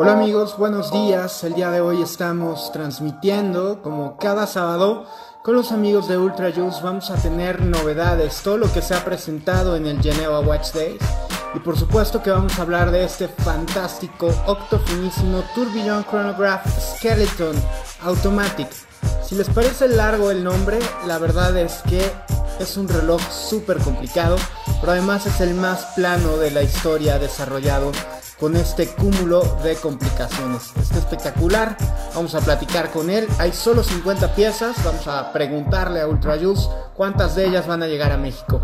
Hola amigos, buenos días. El día de hoy estamos transmitiendo como cada sábado con los amigos de Ultra Juice. Vamos a tener novedades, todo lo que se ha presentado en el Geneva Watch Days. Y por supuesto que vamos a hablar de este fantástico octofinísimo Tourbillon Chronograph Skeleton Automatic. Si les parece largo el nombre, la verdad es que es un reloj súper complicado, pero además es el más plano de la historia desarrollado con este cúmulo de complicaciones. Está espectacular, vamos a platicar con él. Hay solo 50 piezas, vamos a preguntarle a Ultrajus cuántas de ellas van a llegar a México.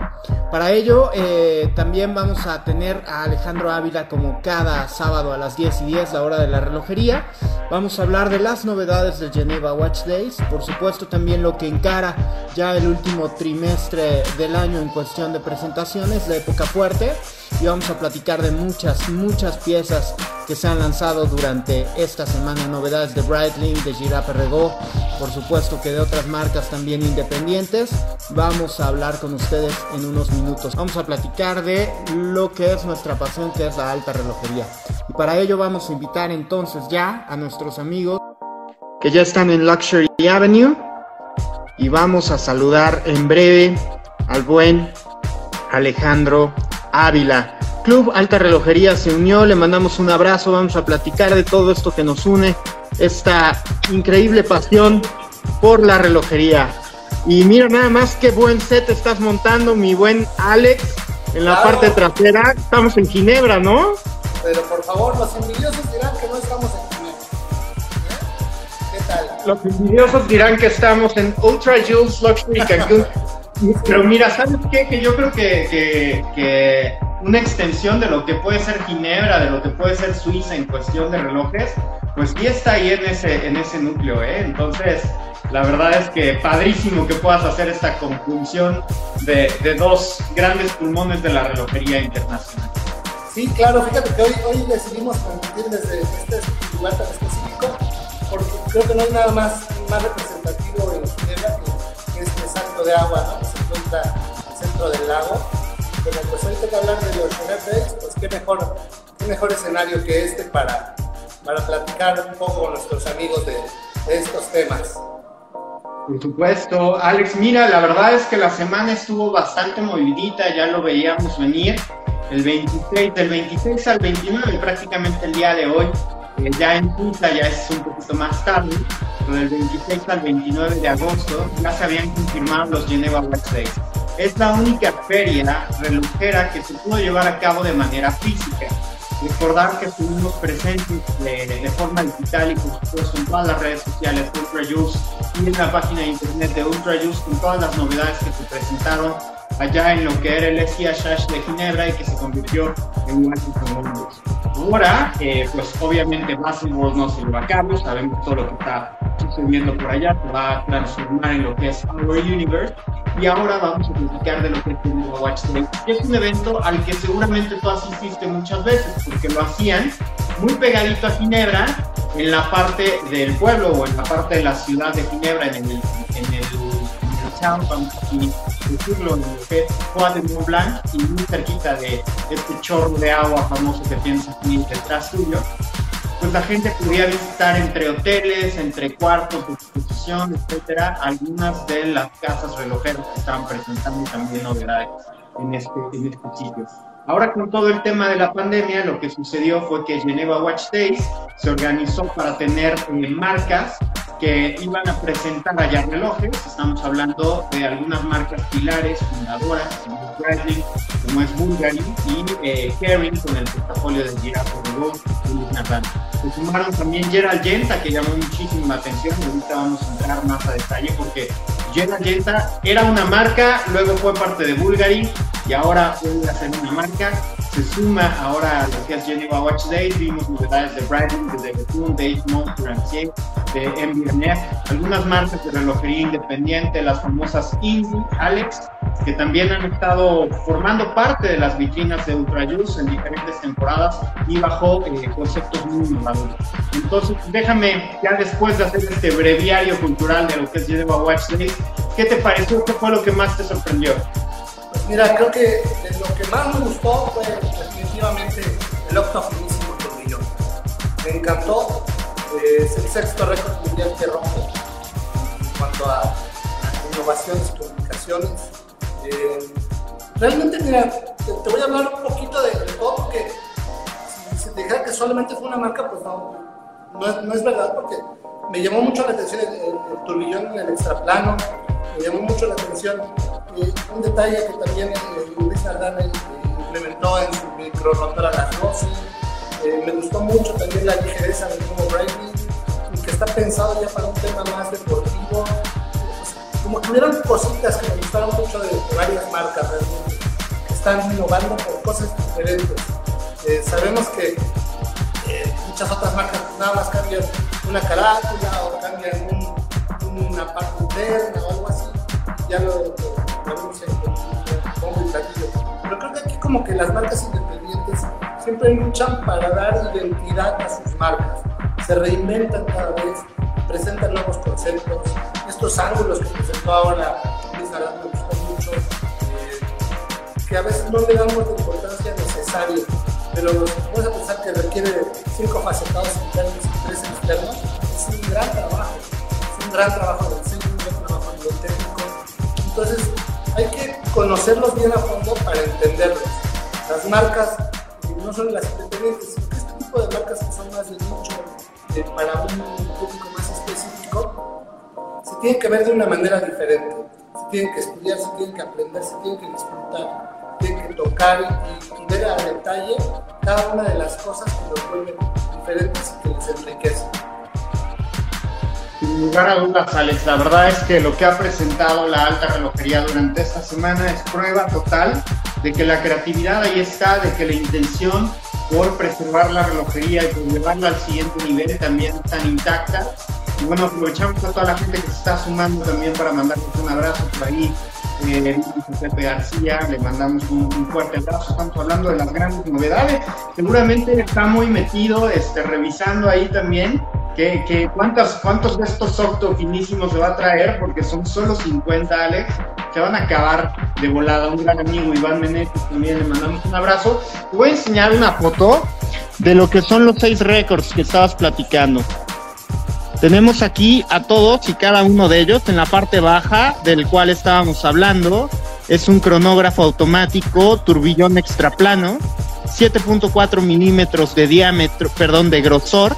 Para ello, eh, también vamos a tener a Alejandro Ávila como cada sábado a las 10 y 10, la hora de la relojería. Vamos a hablar de las novedades del Geneva Watch Days, por supuesto también lo que encara ya el último trimestre del año en cuestión de presentaciones, la época fuerte y vamos a platicar de muchas, muchas piezas que se han lanzado durante esta semana. Novedades de Breitling, de Girard Perregaux, por supuesto que de otras marcas también independientes. Vamos a hablar con ustedes en unos minutos. Vamos a platicar de lo que es nuestra pasión, que es la alta relojería. Y para ello vamos a invitar entonces ya a nuestros amigos que ya están en Luxury Avenue. Y vamos a saludar en breve al buen Alejandro Ávila. Club Alta Relojería se unió, le mandamos un abrazo, vamos a platicar de todo esto que nos une, esta increíble pasión por la relojería. Y mira nada más qué buen set estás montando, mi buen Alex, en la parte trasera. Estamos en Ginebra, ¿no? Pero por favor, los envidiosos dirán que no estamos en Ginebra. ¿Eh? ¿Qué tal? Los envidiosos dirán que estamos en Ultra Jules Luxury Cancún. Pero mira, ¿sabes qué? Que yo creo que, que, una extensión de lo que puede ser Ginebra, de lo que puede ser Suiza en cuestión de relojes, pues sí está ahí en ese, en ese núcleo, ¿eh? Entonces, la verdad es que padrísimo que puedas hacer esta conjunción de, de dos grandes pulmones de la relojería internacional. Sí, claro, fíjate que hoy, hoy decidimos competir desde este lugar tan específico, porque creo que no hay nada más, más representativo en Ginebra que de agua, ¿no? Se encuentra en el centro del lago. Pero pues ahorita que hablar de los Days, pues qué mejor, qué mejor escenario que este para, para platicar un poco con nuestros amigos de, de estos temas. Por supuesto, Alex, mira, la verdad es que la semana estuvo bastante movidita, ya lo veíamos venir. El 26, del 26 al 29, prácticamente el día de hoy, eh, ya en Suiza ya es un poquito más tarde, pero del 26 al 29 de agosto ya se habían confirmado los Geneva Watch Days. Es la única feria relojera que se pudo llevar a cabo de manera física. Recordar que estuvimos presentes de, forma digital y por supuesto en todas las redes sociales de UltraJuice y en la página de internet de UltraJuice con todas las novedades que se presentaron allá en lo que era el SIA de Ginebra y que se convirtió en un Washington Ahora, eh, pues obviamente Basketball no se lo va sabemos todo lo que está sucediendo por allá, se va a transformar en lo que es Our Universe. Y ahora vamos a platicar de lo que es el Watch Day, que es un evento al que seguramente tú asististe muchas veces, porque lo hacían muy pegadito a Ginebra, en la parte del pueblo o en la parte de la ciudad de Ginebra, en el, en el a decirlo, en lo que es de Mont Blanc y muy cerquita de este chorro de agua famoso que tienes aquí detrás tuyo, pues la gente podía visitar entre hoteles, entre cuartos de exposición, etcétera, algunas de las casas relojeras que estaban presentando también novedades en este, en este sitio. Ahora con todo el tema de la pandemia, lo que sucedió fue que Geneva Watch Days se organizó para tener eh, marcas que iban a presentar allá relojes. Estamos hablando de algunas marcas pilares, fundadoras, como Bradley, como es Bulgari y eh, con el portafolio de Giraffo y Nathan. Se sumaron también Gerald Genta, que llamó muchísimo la atención, ahorita vamos a entrar más a detalle porque Gerald Genta era una marca, luego fue parte de Bulgari y ahora vuelve a ser una marca se suma ahora a lo que es Geneva Watch Days, vimos novedades de Bradley, de Betún, de Monster de MBNF, algunas marcas de relojería independiente, las famosas Indie, Alex, que también han estado formando parte de las vitrinas de Ultrajus en diferentes temporadas y bajo eh, conceptos muy innovadores. Entonces, déjame, ya después de hacer este breviario cultural de lo que es Geneva Watch ¿qué te pareció? ¿Qué fue lo que más te sorprendió? Mira, creo que lo que más me gustó fue definitivamente el octofinísimo tornillo. me encantó. Eh, es el sexto récord mundial que rompe en cuanto a, innovaciones y comunicaciones. Eh, realmente, mira, te, voy a hablar un poquito de, todo, porque si, te dijera que solamente fue una marca, pues no, no es, verdad, porque me llamó mucho la atención el, turbillón en el extraplano, me llamó mucho la atención eh, un detalle que también Luis Ardane implementó en su micro a las 12 eh, me gustó mucho también la ligereza del nuevo Brady, que está pensado ya para un tema más deportivo. como que hubieron cositas que me gustaron mucho de, varias marcas realmente, que están innovando por cosas diferentes. Eh, sabemos que eh, muchas otras marcas nada más cambian una carátula o cambian una parte interna o algo así, ya lo, lo, lo, Pero creo que aquí como que las marcas independientes siempre luchan para dar identidad a sus marcas. Se reinventan cada vez, presentan nuevos conceptos. Estos ángulos que presentó ahora me gustan mucho, eh, que a veces no le damos la importancia necesaria, pero vamos a pensar que requiere cinco facetados internos y tres externos. Es un gran trabajo, es un gran trabajo del centro, un gran trabajo nivel técnico. Entonces, hay que conocerlos bien a fondo para entenderlos. Las marcas no son las independientes, sino que este tipo de marcas que son más de nicho, eh, para un público más específico, se tienen que ver de una manera diferente. Se tienen que estudiar, se tienen que aprender, se tienen que disfrutar, tienen que tocar y, ver a detalle cada una de las cosas que los vuelven diferentes y que les enriquecen. Sin lugar a dudas, Alex, la verdad es que lo que ha presentado la alta relojería durante esta semana es prueba total de que la creatividad ahí está, de que la intención por preservar la relojería y por llevarla al siguiente nivel también están intacta. Y bueno, aprovechamos a toda la gente que se está sumando también para mandarles un abrazo por ahí. Eh, Pepe García, le mandamos un, fuerte abrazo. Estamos hablando de las grandes novedades. Seguramente está muy metido, este, revisando ahí también que, cuántos, ¿Cuántos de estos octo finísimos se va a traer? Porque son solo 50, Alex. Se van a acabar de volada. Un gran amigo, Iván Meneses, también le mandamos un abrazo. Te voy a enseñar una foto de lo que son los seis récords que estabas platicando. Tenemos aquí a todos y cada uno de ellos en la parte baja del cual estábamos hablando. Es un cronógrafo automático, turbillón extraplano, 7.4 milímetros de diámetro, perdón, de grosor,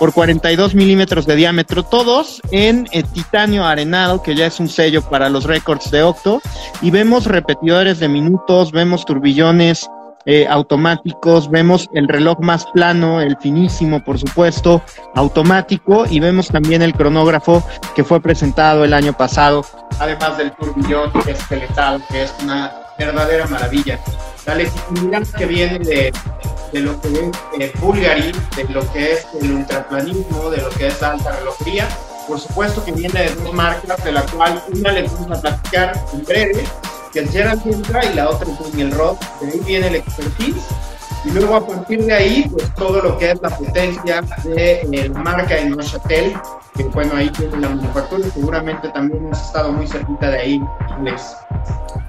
por 42 milímetros de diámetro, todos en eh, titanio arenado, que ya es un sello para los récords de Octo, y vemos repetidores de minutos, vemos turbillones eh, automáticos, vemos el reloj más plano, el finísimo, por supuesto, automático, y vemos también el cronógrafo que fue presentado el año pasado, además del turbillón esqueletado, que es una verdadera maravilla. La legitimidad que viene de de lo que es eh, Bulgari, de lo que es el ultraplanismo, de lo que es alta relojería. Por supuesto que viene de dos marcas, de la cual una le vamos a platicar en breve, que es Gerald Sintra y la otra es el Roth. De ahí viene el expertise. Y luego a partir de ahí, pues todo lo que es la potencia de eh, la marca Neuchâtel, bueno, ahí la manufactura seguramente también has estado muy cerquita de ahí, Alex.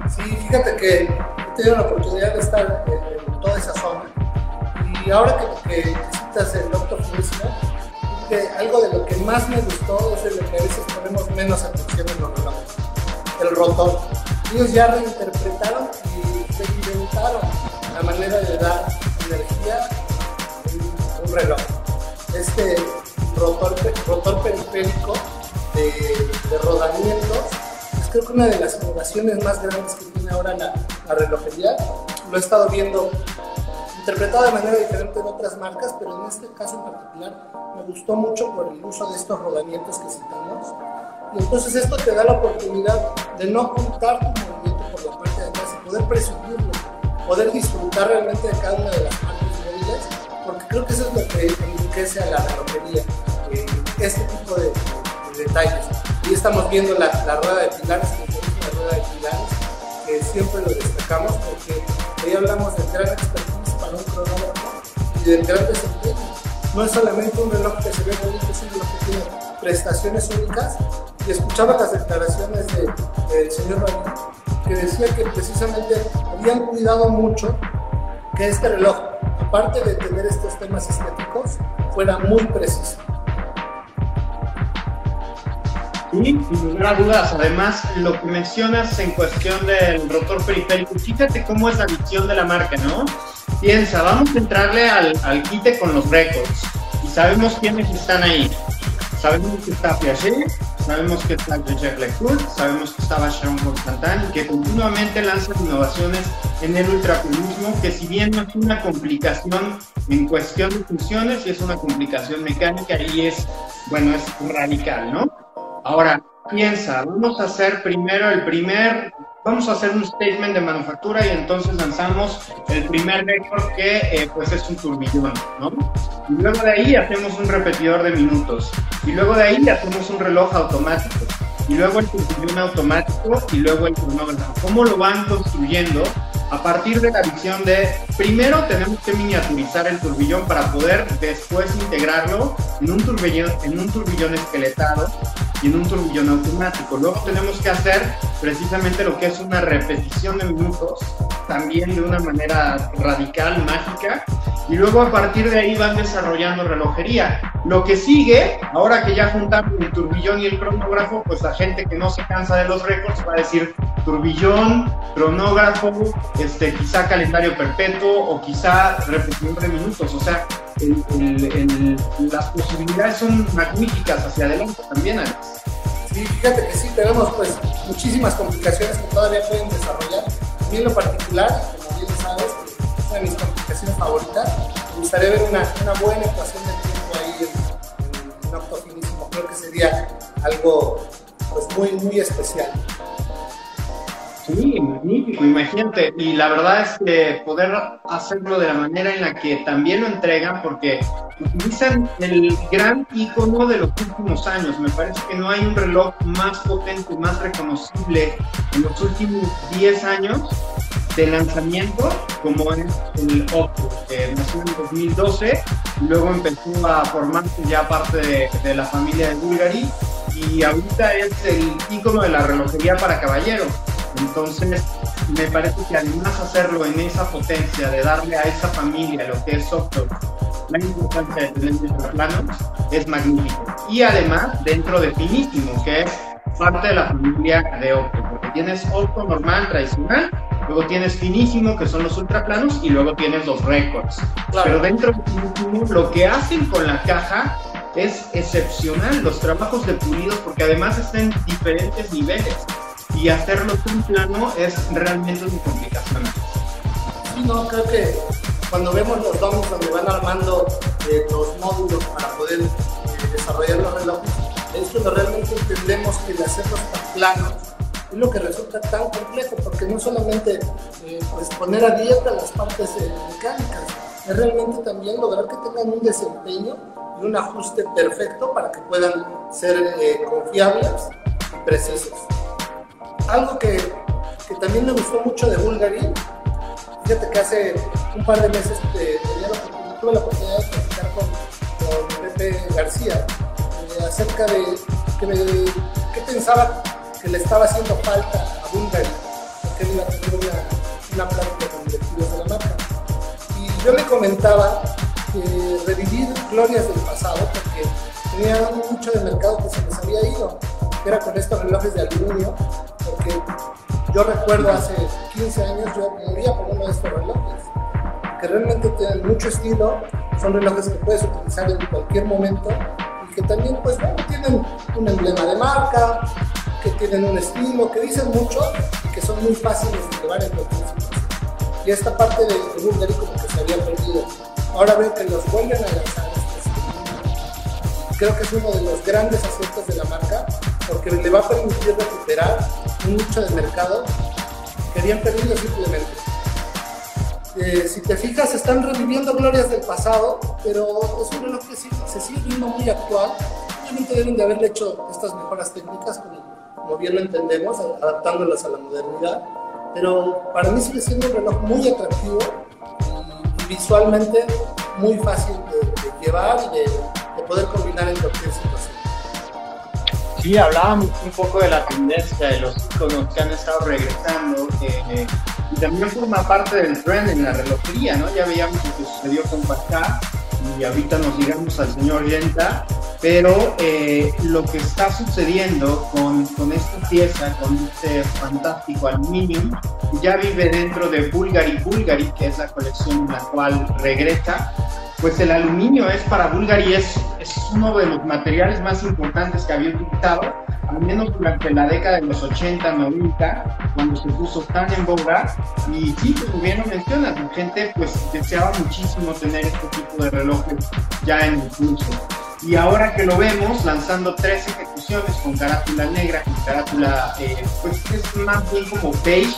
Sí, fíjate que he tenido la oportunidad de estar en toda esa zona y ahora que, que citas el Doctor que algo de lo que más me gustó es de lo que a veces ponemos menos atención en los relojes, el rotor. Ellos ya reinterpretaron y reinventaron la manera de dar energía en un reloj. Este rotor, rotor periférico de, de rodamientos es creo que una de las innovaciones más grandes que tiene ahora la, la relojería. Lo he estado viendo interpretado de manera diferente en otras marcas, pero en este caso en particular me gustó mucho por el uso de estos rodamientos que citamos. Y entonces esto te da la oportunidad de no ocultar tu movimiento por la parte de atrás y poder presumirlo, poder disfrutar realmente de cada una de las partes móviles, porque creo que eso es lo que enriquece a la relojería, este tipo de, detalles. Y estamos viendo la, rueda de pilares, la rueda de pilares, que siempre lo destacamos porque ahí hablamos de gran expertise un cronógrafo y del gran desempeño. No es solamente un reloj que se ve bonito, reloj que tiene prestaciones únicas. Y escuchaba las declaraciones del señor Rani, que decía que precisamente habían cuidado mucho que este reloj, aparte de tener estos temas estéticos, fuera muy preciso. Y sin lugar a dudas, además, lo que mencionas en cuestión del rotor periférico, fíjate cómo es la visión de la marca, ¿no? Piensa, vamos a entrarle al, al quite con los récords y sabemos quiénes están ahí. Sabemos que está Piaget, sabemos que está Jeff Leclerc, sabemos que está Vacheron Constantin que continuamente lanzan innovaciones en el ultrapurismo, que si bien no es una complicación en cuestión de funciones, es una complicación mecánica y es, bueno, es radical, ¿no? Ahora, piensa, vamos a hacer primero el primer, vamos a hacer un statement de manufactura y entonces lanzamos el primer récord que eh, pues es un turbillón, ¿no? Y luego de ahí hacemos un repetidor de minutos y luego de ahí hacemos un reloj automático y luego el turbillón automático y luego el cronógrafo. ¿Cómo lo van construyendo? A partir de la visión de, primero tenemos que miniaturizar el turbillón para poder después integrarlo en un turbillón, en un turbillón esqueletado y en un turbillón automático. Luego tenemos que hacer precisamente lo que es una repetición de minutos, también de una manera radical, mágica, y luego a partir de ahí van desarrollando relojería. Lo que sigue, ahora que ya juntamos el turbillón y el cronógrafo, pues la gente que no se cansa de los récords va a decir turbillón, cronógrafo, este, quizá calendario perpetuo o quizá repetición de minutos. O sea, las posibilidades son magníficas hacia adelante también, Alex. Sí, fíjate que sí, tenemos pues muchísimas complicaciones que todavía pueden desarrollar. A mí en lo particular, como bien sabes, es una de mis complicaciones favoritas. Me gustaría ver una, una buena ecuación de tiempo ahí en, en un auto finísimo. Creo que sería algo pues muy, muy especial. Sí, magnífico, imagínate. Y la verdad es que poder hacerlo de la manera en la que también lo entregan, porque utilizan el gran icono de los últimos años. Me parece que no hay un reloj más potente, más reconocible en los últimos 10 años de lanzamiento como es el Oppo, que nació en 2012 y luego empezó a formarse ya parte de, de la familia de Bulgari y ahorita es el icono de la relojería para caballeros entonces, me parece que además hacerlo en esa potencia, de darle a esa familia lo que es software, la importancia de tener estos planos, es magnífico. Y además, dentro de Finísimo, que es parte de la familia de Opto, porque tienes Opto normal, tradicional, luego tienes Finísimo, que son los ultraplanos, y luego tienes los récords. Pero dentro de Finísimo, lo que hacen con la caja es excepcional, los trabajos de pulidos, porque además están en diferentes niveles y hacerlo tan plano es realmente una complicación. No, creo que cuando vemos los DOMs donde van armando eh, los módulos para poder eh, desarrollar los relojes, es cuando realmente entendemos que el hacerlos tan planos es lo que resulta tan complejo, porque no solamente eh, pues poner a dieta las partes mecánicas, es realmente también lograr que tengan un desempeño y un ajuste perfecto para que puedan ser confiables y precisos algo que, que, también me gustó mucho de Bulgari, fíjate que hace un par de meses tuve la oportunidad de platicar con, con Pepe García eh, acerca de que me, qué pensaba que le estaba haciendo falta a Bulgari, porque él iba a tener una, una plática con directivos de la marca. Y yo le comentaba revivir glorias del pasado, porque tenía mucho de mercado que se les había ido, era con estos relojes de aluminio porque yo recuerdo hace 15 años yo moría por uno de estos relojes, que realmente tienen mucho estilo, son relojes que puedes utilizar en cualquier momento y que también pues bueno, tienen un emblema de marca, que tienen un estilo, que dicen mucho y que son muy fáciles de llevar en cualquier situación. Y esta parte de, de Bulgari como que se había perdido. Ahora veo que los vuelven a lanzar. Creo que es uno de los grandes aciertos de la marca porque le va a permitir recuperar nicho de mercado que habían perdido simplemente. Eh, si te fijas, están reviviendo glorias del pasado, pero es un reloj que se sigue viendo muy actual. Obviamente deben de haberle hecho estas mejoras técnicas, como, bien lo entendemos, adaptándolas a la modernidad. Pero para mí sigue siendo un reloj muy atractivo y, visualmente muy fácil de, llevar y de poder combinar en cualquier situación. Sí, hablábamos un poco de la tendencia de los iconos que han estado regresando. y también forma parte del trend en la relojería, ¿no? Ya veíamos lo que sucedió con Pascal y ahorita nos digamos al señor Yenta, pero eh, lo que está sucediendo con, esta pieza, con este fantástico aluminium, ya vive dentro de Bulgari Bulgari, que es la colección en la cual regresa. Pues el aluminio es para Bulgari, es, es uno de los materiales más importantes que había utilizado, al menos durante la década de los 80, 90, cuando se puso tan en boga. Y sí, como bien lo mencionas, la gente pues deseaba muchísimo tener este tipo de relojes ya en el curso. Y ahora que lo vemos lanzando tres ejecuciones con carátula negra, con carátula, eh, pues es más bien como beige,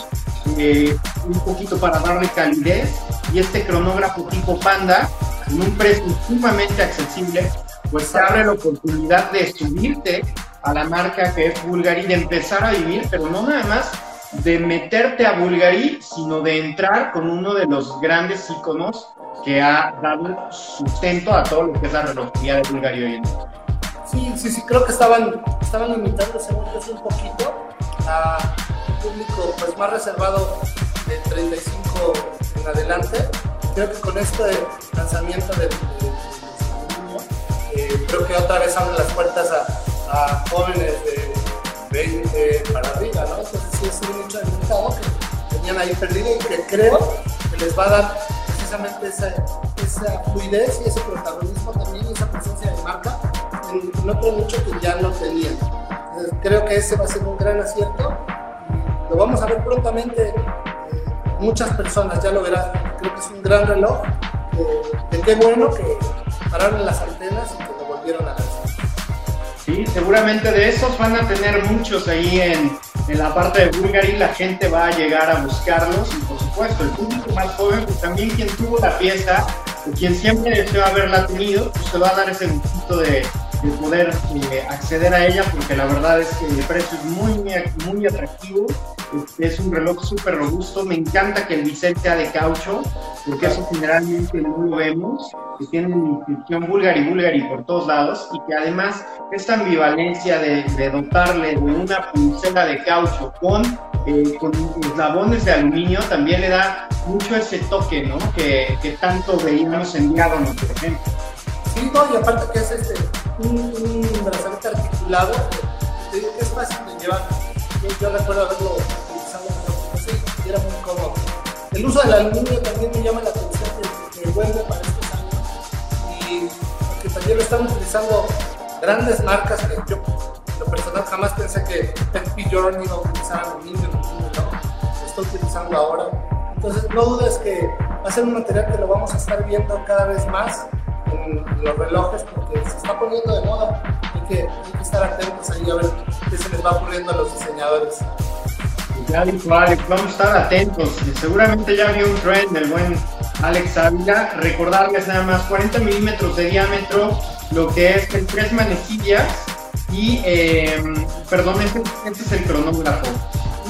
eh, un poquito para darle calidez, y este cronógrafo tipo Panda, en un precio sumamente accesible, pues te abre la oportunidad de subirte a la marca que es Bulgari, de empezar a vivir, pero no nada más de meterte a Bulgari, sino de entrar con uno de los grandes iconos que ha dado sustento a todo lo que es la relojería de Bulgaria hoy en día. Sí, sí, sí, creo que estaban, estaban limitándose un poquito a un público pues, más reservado de 35 en adelante. Creo que con este lanzamiento de, eh, creo que otra vez abren las puertas a, jóvenes de 20 para arriba, ¿no? Entonces sí es un nicho de mercado que tenían ahí perdido y que creo que les va a dar esa, esa fluidez y ese protagonismo también, esa presencia de marca en, otro mucho que ya no tenían. creo que ese va a ser un gran acierto. Lo vamos a ver prontamente. Eh, muchas personas ya lo verán. Creo que es un gran reloj. Eh, qué bueno que pararon las antenas y que lo volvieron a lanzar. Sí, seguramente de esos van a tener muchos ahí en, en la parte de Bulgari. La gente va a llegar a buscarlos y por supuesto el público más joven, pues también quien tuvo la pieza, quien siempre deseó haberla tenido, pues se va a dar ese gustito de, poder eh, acceder a ella porque la verdad es que el precio es muy, muy, atractivo. Es un reloj súper robusto. Me encanta que el bisel sea de caucho porque eso generalmente no lo vemos. Que tiene una inscripción Bulgari Bulgari por todos lados y que además esta ambivalencia de, de dotarle de una pulsera de caucho con eh, con eslabones de aluminio también le da mucho ese toque, ¿no? Que, que tanto veíamos en Diagonal, por ejemplo. Sí, no, y aparte que es este, un, un brazalete articulado, que es fácil de llevar. Yo, recuerdo haberlo muy cómodo. El uso del aluminio también me llama la atención que, vuelve para estos años. Y porque también lo están utilizando grandes marcas que yo lo personal jamás pensé que Pet Journey iba a utilizar aluminio, ¿no? Lo está utilizando ahora. Entonces, no dudes que va a ser un material que lo vamos a estar viendo cada vez más en los relojes porque se está poniendo de moda. Que, hay que estar atentos ahí a ver qué se les va ocurriendo a los diseñadores. Dijo Alex, vamos a estar atentos. Seguramente ya vio un trend del buen Alex Ávila. Recordarles nada más 40 milímetros de diámetro, lo que es el tres manecillas y, eh, perdón, este, este, es el cronógrafo.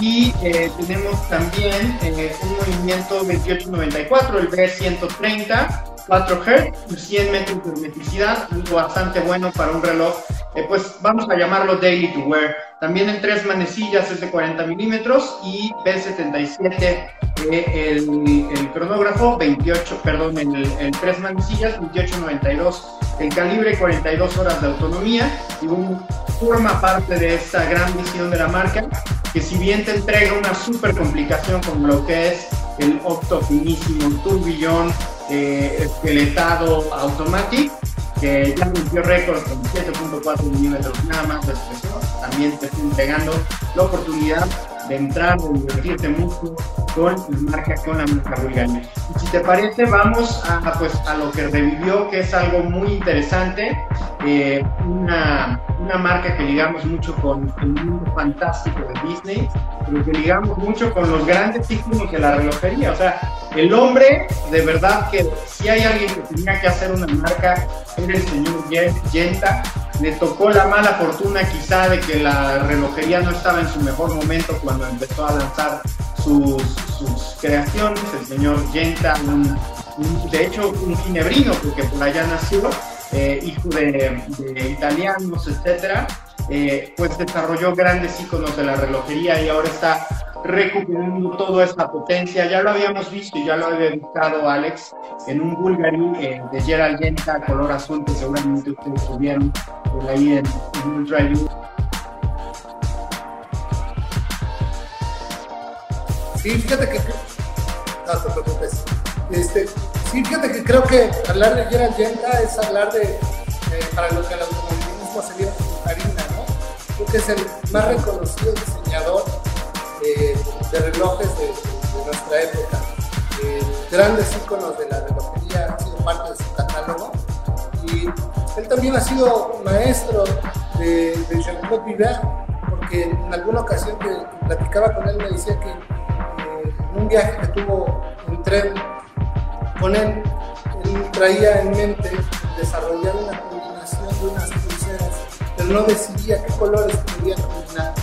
Y eh, tenemos también eh, un movimiento 2894, el B130, 4 Hz, 100 metros de hermeticidad, algo bastante bueno para un reloj, pues vamos a llamarlo daily to wear. También en tres manecillas es de 40 milímetros y B77 el, el, cronógrafo, 28, perdón, en el, el tres manecillas, 2892 el calibre, 42 horas de autonomía y un, forma parte de esta gran visión de la marca que si bien te entrega una super complicación como lo que es el Octo finísimo turbillón eh, esqueletado automático que ya rompió récord con 7.4 milímetros nada más de expresión, también te está entregando la oportunidad de entrar, de divertirte mucho con la marca, con la marca Bulgari. Y si te parece, vamos a, pues, a lo que revivió, que es algo muy interesante, eh, una, una, marca que ligamos mucho con el mundo fantástico de Disney, pero que ligamos mucho con los grandes íconos de la relojería. O sea, el hombre, de verdad que si hay alguien que tenía que hacer una marca, era el señor Yenta le tocó la mala fortuna quizá de que la relojería no estaba en su mejor momento cuando empezó a lanzar sus, creaciones, el señor Genta, de hecho un ginebrino, porque por allá nació, eh, hijo de, italianos, etcétera, eh, pues desarrolló grandes íconos de la relojería y ahora está recuperando toda esta potencia. Ya lo habíamos visto y ya lo había visto Alex en un Bulgari eh, de Gerald Genta color azul que seguramente ustedes tuvieron por ahí en, Ultra Sí, fíjate que. No te preocupes. Este, sí, fíjate que creo que hablar de Gerald Genta es hablar de. Eh, para lo que el automovilismo sería harina, es el más reconocido diseñador eh, de relojes de, nuestra época. Eh, grandes íconos de la relojería han sido parte de su catálogo. Y él también ha sido maestro de, de Jean-Claude porque en alguna ocasión que platicaba con él me decía que un viaje que tuvo en tren con él, él traía en mente desarrollar una pero no decidía qué colores podía combinar.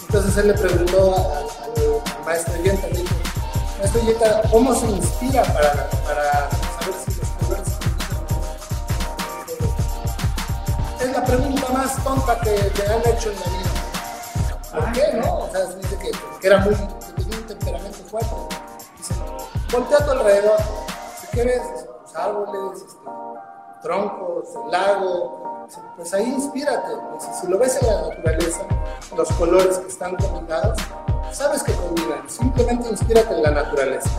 Entonces él le preguntó al maestro Yenta, le dijo, maestro Yenta, ¿cómo se inspira para, para saber si los colores Es la pregunta más tonta que le han hecho en la vida. ¿Por qué, no? O sea, dice que, que era muy temperamento fuerte. Dice, voltea a tu alrededor. ¿Qué ves? Los árboles, este, troncos, el lago. Pues ahí inspírate. si lo ves en la naturaleza, los colores que están combinados, sabes que combinan. Simplemente inspírate en la naturaleza.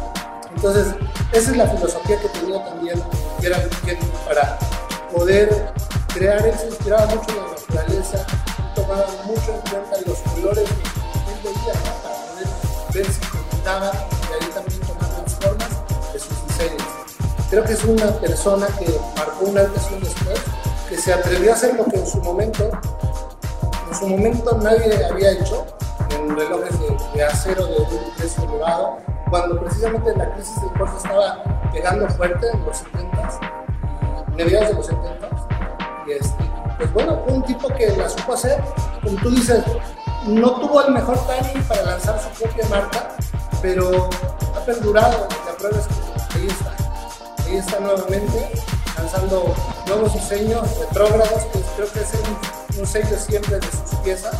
Entonces, esa es la filosofía que tenía también Gerald para poder crear. Él se inspiraba mucho en la naturaleza, tomaba mucho en cuenta los colores que él veía para poder ver si combinaban y ahí también tomar las formas de sus diseños. Creo que es una persona que marcó una antes y después, que se atrevió a hacer lo que en su momento, en su momento nadie había hecho, en relojes de, acero de un precio elevado, cuando precisamente la crisis del costo estaba pegando fuerte en los 70s, mediados de los 70s, y este, pues bueno, fue un tipo que la supo hacer, como tú dices, no tuvo el mejor timing para lanzar su propia marca, pero ha perdurado. La prueba es que ahí está. Ahí está nuevamente lanzando nuevos diseños retrógrados, que creo que es un, sello siempre de sus piezas.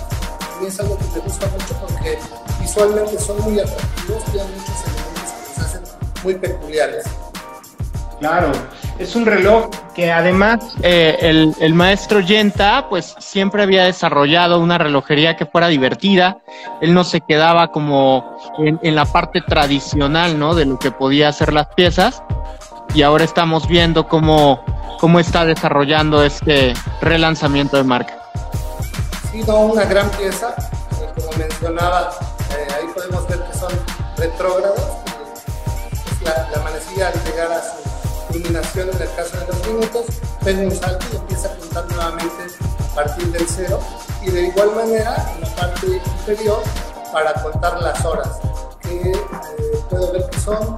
Mí es algo que me gusta mucho porque visualmente son muy atractivos, tienen muchos elementos que los hacen muy peculiares. Claro, es un reloj que además eh, el, el, maestro Yenta pues siempre había desarrollado una relojería que fuera divertida. Él no se quedaba como en, en, la parte tradicional, ¿no? De lo que podía hacer las piezas. Y ahora estamos viendo cómo, cómo está desarrollando este relanzamiento de marca. Sí, no, una gran pieza. Eh, como mencionaba, eh, ahí podemos ver que son retrógrados. Pues la, la manecilla al llegar a su iluminación en el caso de los minutos, pega un salto y empieza a contar nuevamente a partir del cero. Y de igual manera, en la parte inferior, para contar las horas, que eh, puedo ver que son,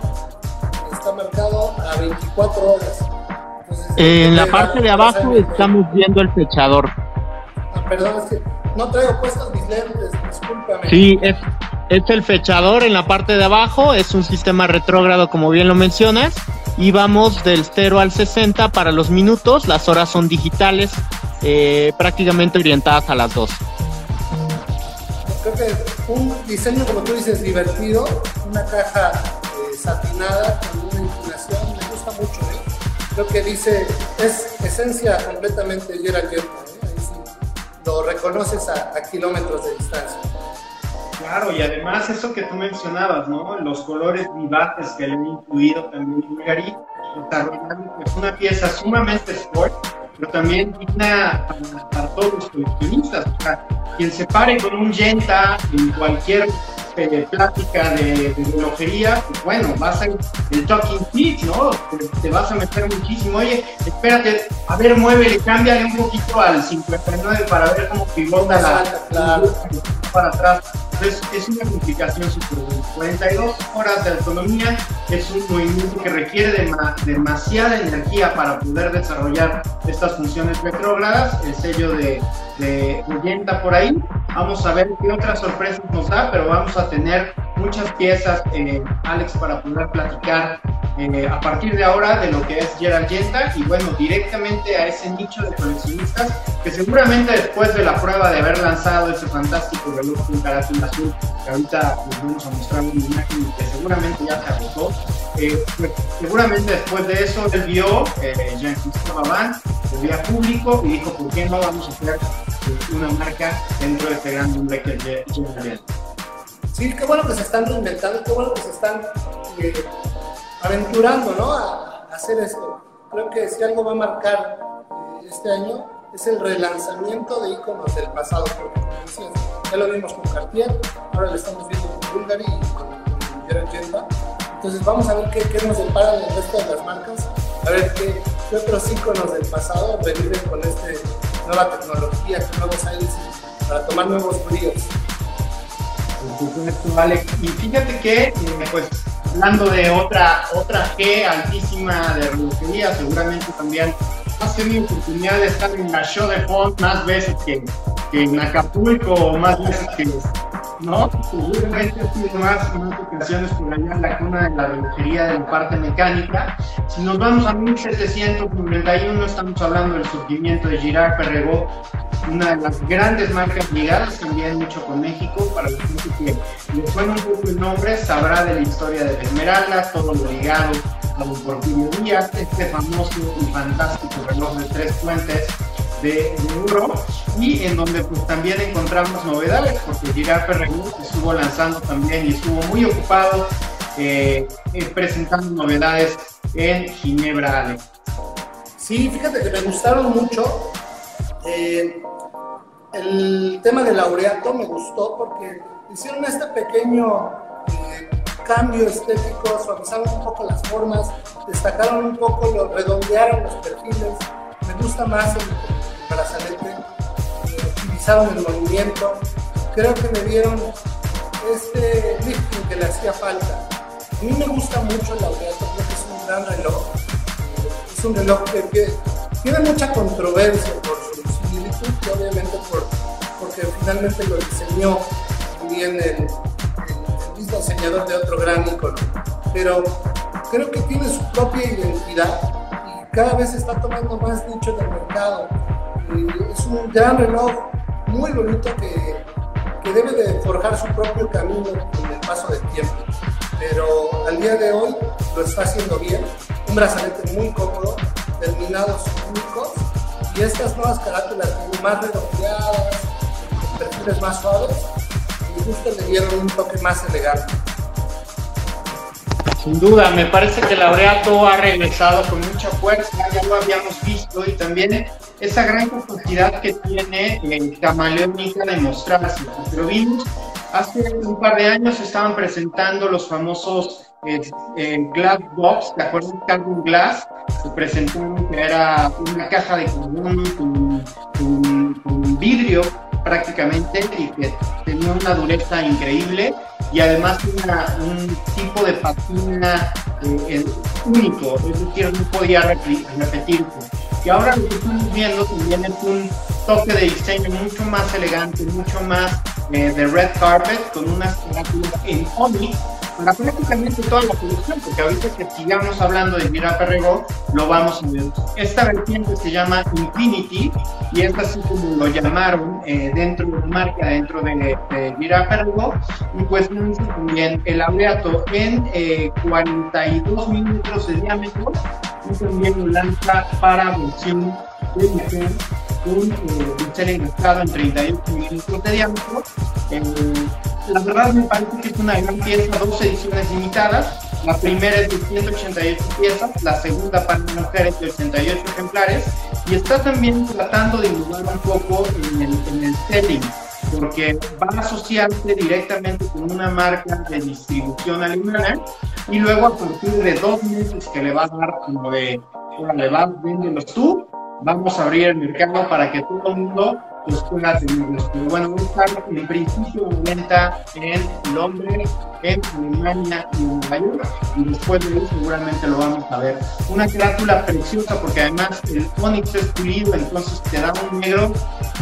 está marcado a 24 horas. en la parte de abajo estamos viendo el fechador. Ah, perdón, es que no traigo puestos mis lentes, discúlpame. Sí, es, es el fechador en la parte de abajo, es un sistema retrógrado como bien lo mencionas y vamos del 0 al 60 para los minutos, las horas son digitales, eh, prácticamente orientadas a las 2. Creo que un diseño, como tú dices, divertido, una caja eh, satinada con mucho. ¿eh? Creo que dice, es esencia completamente Gerald Ahí sí, lo reconoces a, a kilómetros de distancia. Claro, y además eso que tú mencionabas, ¿no? Los colores vivaces que le han incluido también Bulgari, desarrollando una pieza sumamente sport, pero también digna para, todos los coleccionistas. O sea, quien se pare con un Yenta en cualquier eh, plática de, de relojería, pues bueno, vas a el talking pitch, ¿no? Te, vas a meter muchísimo. Oye, espérate, a ver, muévele, cámbiale un poquito al 59 para ver cómo pivota la, la, para atrás es una complicación super 42 horas de autonomía es un movimiento que requiere de demasiada energía para poder desarrollar estas funciones retrógradas. El sello de, de por ahí. Vamos a ver qué otras sorpresas nos da, pero vamos a tener muchas piezas, eh, Alex, para poder platicar eh, a partir de ahora de lo que es Gerald Genta y bueno, directamente a ese nicho de coleccionistas que seguramente después de la prueba de haber lanzado ese fantástico reloj con carátula azul, que ahorita les vamos a mostrar una imagen que seguramente ya se agotó, eh, pues, seguramente después de eso él vio, eh, Jean-Christophe Van, el día público y dijo, ¿por qué no vamos a hacer eh, una marca dentro de este gran nombre que es? Sí, qué bueno que se están reinventando, qué bueno que se están eh, aventurando ¿no? a, hacer esto. Creo que si algo va a marcar este año es el relanzamiento de iconos del pasado, ya lo vimos con Cartier, ahora lo estamos viendo con Bulgari y con, con. Entonces vamos a ver qué, qué nos depara el resto de las marcas, a ver qué, otros iconos del pasado reviven con esta nueva tecnología, con nuevos aires para tomar nuevos bríos. Alex. Y fíjate que, eh, pues, hablando de otra, otra G altísima de relojería, seguramente también has tenido oportunidad de estar en la show de Font más veces que, que en Acapulco o más veces que, ¿no? Seguramente sido más, más ocasiones por allá en la cuna de la relojería de la parte mecánica. Si nos vamos a 1791, estamos hablando del surgimiento de Girard Perregaux, una de las grandes marcas ligadas también mucho con México. Para la gente que le suena un poco el nombre, sabrá de la historia de Esmeralda, todo lo ligado a los Porfirio Díaz, este famoso y fantástico reloj de tres puentes de, de oro y en donde pues también encontramos novedades porque Girard Perregaux estuvo lanzando también y estuvo muy ocupado eh, eh, presentando novedades en Ginebra, Alex. Sí, fíjate que me gustaron mucho. Eh, el tema del laureato me gustó porque hicieron este pequeño cambio estético, suavizaron un poco las formas, destacaron un poco, lo, redondearon los perfiles. Me gusta más el brazalete, optimizaron el movimiento. Creo que me dieron este lifting que le hacía falta. A mí me gusta mucho el laureato, creo que es un gran reloj. Es un reloj que, tiene mucha controversia por su similitud, que obviamente por, porque finalmente lo diseñó también el, el, de otro gran icono. Pero creo que tiene su propia identidad y cada vez está tomando más nicho del mercado. Es un gran reloj muy bonito que, que debe de forjar su propio camino con el paso del tiempo. Pero al día de hoy lo está haciendo bien. Un brazalete muy cómodo, terminados únicos y estas nuevas carátulas más redondeadas, con perfiles más suaves, y justo le dieron un toque más elegante. Sin duda, me parece que Laureato ha regresado con mucha fuerza, ya lo habíamos visto, y también esa gran capacidad que tiene eh, camaleónica de mostrarse. Pero vimos, hace un par de años estaban presentando los famosos eh, eh, Glass Box, ¿te acuerdas? Carbon Glass, se presentó que era una caja de carbón con, con, con vidrio prácticamente y que tenía una dureza increíble y además una, un tipo de patina eh, único, es decir, no podía repetirse. Y ahora lo que estamos viendo también es un toque de diseño mucho más elegante, mucho más eh, de red carpet, con unas carátulas en onyx para prácticamente toda la colección, porque ahorita que sigamos hablando de Mira Perregó, lo vamos a ver. Esta vertiente se llama Infinity y es así como lo llamaron eh, dentro de marca, dentro de, de Mira Perregó, y pues también el laureato en eh, 42 milímetros de diámetro y también lo lanza para versión de mujer un eh, pincel engascado en 38 milímetros de diámetro. Eh, la verdad me parece que es una gran pieza, dos ediciones limitadas. La primera es de 188 piezas, la segunda para mujeres de 88 ejemplares y está también tratando de innovar un poco en el, en el selling porque va a asociarse directamente con una marca de distribución alemana y luego a partir de dos meses que le va a dar como de, le vas vendiendo tú, vamos a abrir el mercado para que todo el mundo pues, pueda tenerlos. Pero bueno, vamos a estar en principio de venta en Londres, en Alemania y en Nueva York. Y después de eso seguramente lo vamos a ver. Una carátula preciosa porque además el Onyx es pulido, entonces te da un negro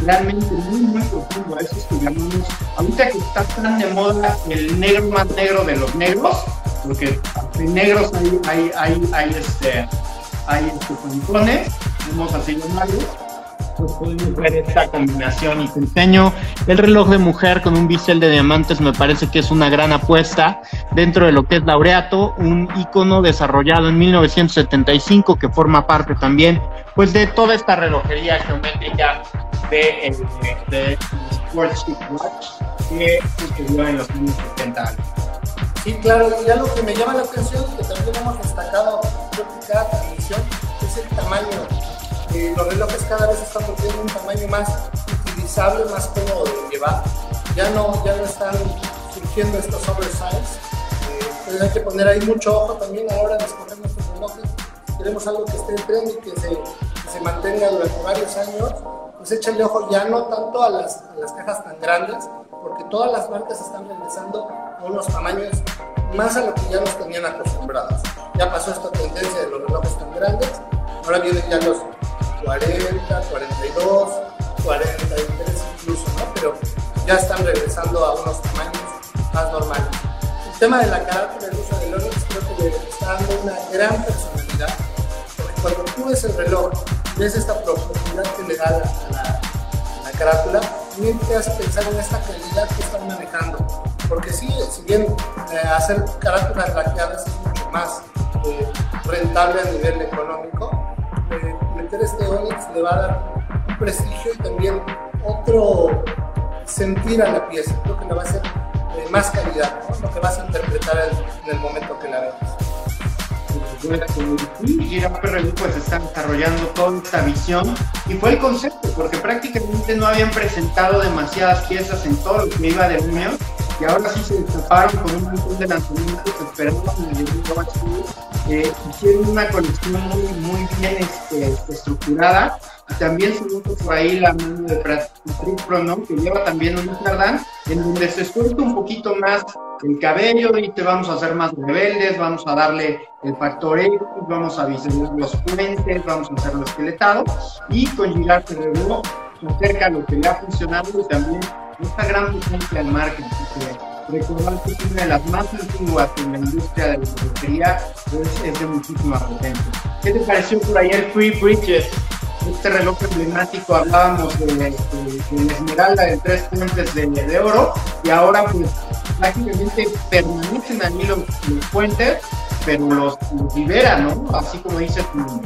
realmente muy, muy profundo. Eso es que ahorita que está tan de moda el negro más negro de los negros, porque en negros hay, hay, hay, este, hay este, vamos así pues ver esta combinación y te enseño el reloj de mujer con un bisel de diamantes me parece que es una gran apuesta dentro de lo que es Laureato, un icono desarrollado en 1975 que forma parte también pues de toda esta relojería geométrica de, de, de Sportsmanship Watch que sucedió en los años 70 Sí, claro, y algo que me llama la atención, que también hemos destacado en cada transmisión, es el tamaño los relojes cada vez están teniendo un tamaño más utilizable, más cómodo de llevar. Ya no, ya no están surgiendo estos oversize. Eh, hay que poner ahí mucho ojo también a la hora de escoger nuestros relojes. queremos algo que esté en tren y que se, que se mantenga durante varios años, pues échale ojo ya no tanto a las, a las cajas tan grandes, porque todas las marcas están regresando a unos tamaños más a lo que ya nos tenían acostumbrados. Ya pasó esta tendencia de los relojes tan grandes, ahora vienen ya los 40, 42, 43 incluso, ¿no? Pero ya están regresando a unos tamaños más normales. El tema de la carátula del Onyx creo que le está dando una gran personalidad, porque cuando tú ves el reloj, ves esta profundidad que le da a la, carátula, también te hace pensar en esta calidad que están manejando. Porque sí, si bien eh, hacer carátulas laqueadas es mucho más eh, rentable a nivel económico, eh, meter este Onyx le va a dar un prestigio y también otro sentir a la pieza. Creo que le va a hacer eh, más calidad, lo que vas a interpretar en, el momento que la veas. Y Review pues está desarrollando toda esta visión y fue el concepto porque prácticamente no habían presentado demasiadas piezas en todo lo que iba de año y ahora sí se destaparon con un montón de lanzamientos esperando en el eh, hicieron una colección muy, bien este, estructurada y también se nota por ahí la mano de Patrick Pro, que lleva también un Amsterdam, en donde se suelta un poquito más el cabello y te vamos a hacer más rebeldes, vamos a darle el factor X, vamos a diseñar los puentes, vamos a hacerlo esqueletado y con Girard Ferrero acerca lo que le ha funcionado y también esta gran potencia del marketing. Recordar que es una de las más antiguas en la industria de la relojería, pues es de muchísima potencia. ¿Qué te pareció por el Free Bridges? Este reloj emblemático, hablábamos de, de, la esmeralda de tres puentes de, de, oro y ahora pues prácticamente permanecen allí los, los puentes, pero los, los liberan, ¿no? Así como dice tu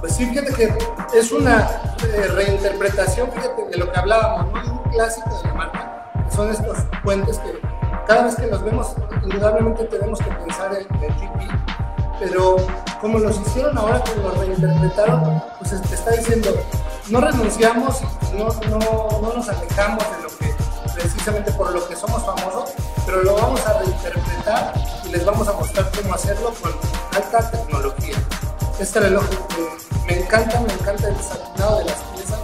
pues sí, fíjate que es una eh, reinterpretación, fíjate, de lo que hablábamos, ¿no? Un clásico de la marca, son estos puentes que cada vez que los vemos, indudablemente tenemos que pensar en el GP, pero como los hicieron ahora, como los reinterpretaron, pues te está diciendo, no renunciamos, no, no, no nos alejamos de lo que precisamente por lo que somos famosos, pero lo vamos a reinterpretar y les vamos a mostrar cómo hacerlo con alta tecnología. Este reloj eh, me encanta, me encanta el desatinado de las piezas,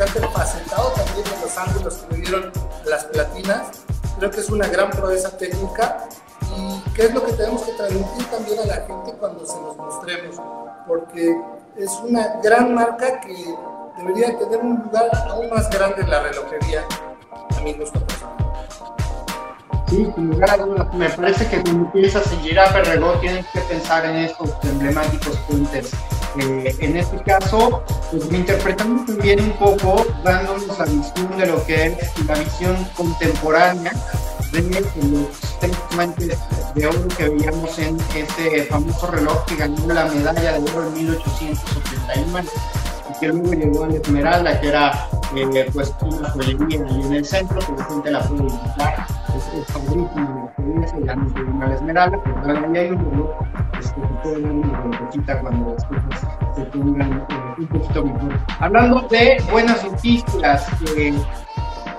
encanta el facetado también de los ángulos que me dieron las platinas. Creo que es una gran proeza técnica y qué es lo que tenemos que transmitir también a la gente cuando se los mostremos, porque es una gran marca que debería tener un lugar aún más grande en la relojería, a mi gusto personal. Sí, sin lugar a dudas. Me parece que cuando piensas en Giraffe Regot tienes que pensar en estos emblemáticos puentes eh, en este caso, pues lo interpretamos también un poco, dándonos la visión de lo que es la visión contemporánea de los tres de oro que veíamos en ese famoso reloj que ganó la medalla de oro en 1881 y que luego llegó a la Esmeralda, que era eh, pues una joyería y en el centro, que la gente la puede visitar, es favorito de la no se la Esmeralda, pero ahí hay un reloj este, que dar una vueltita cuando las cosas se pongan eh, un poquito mejor. Hablando de buenas noticias, eh,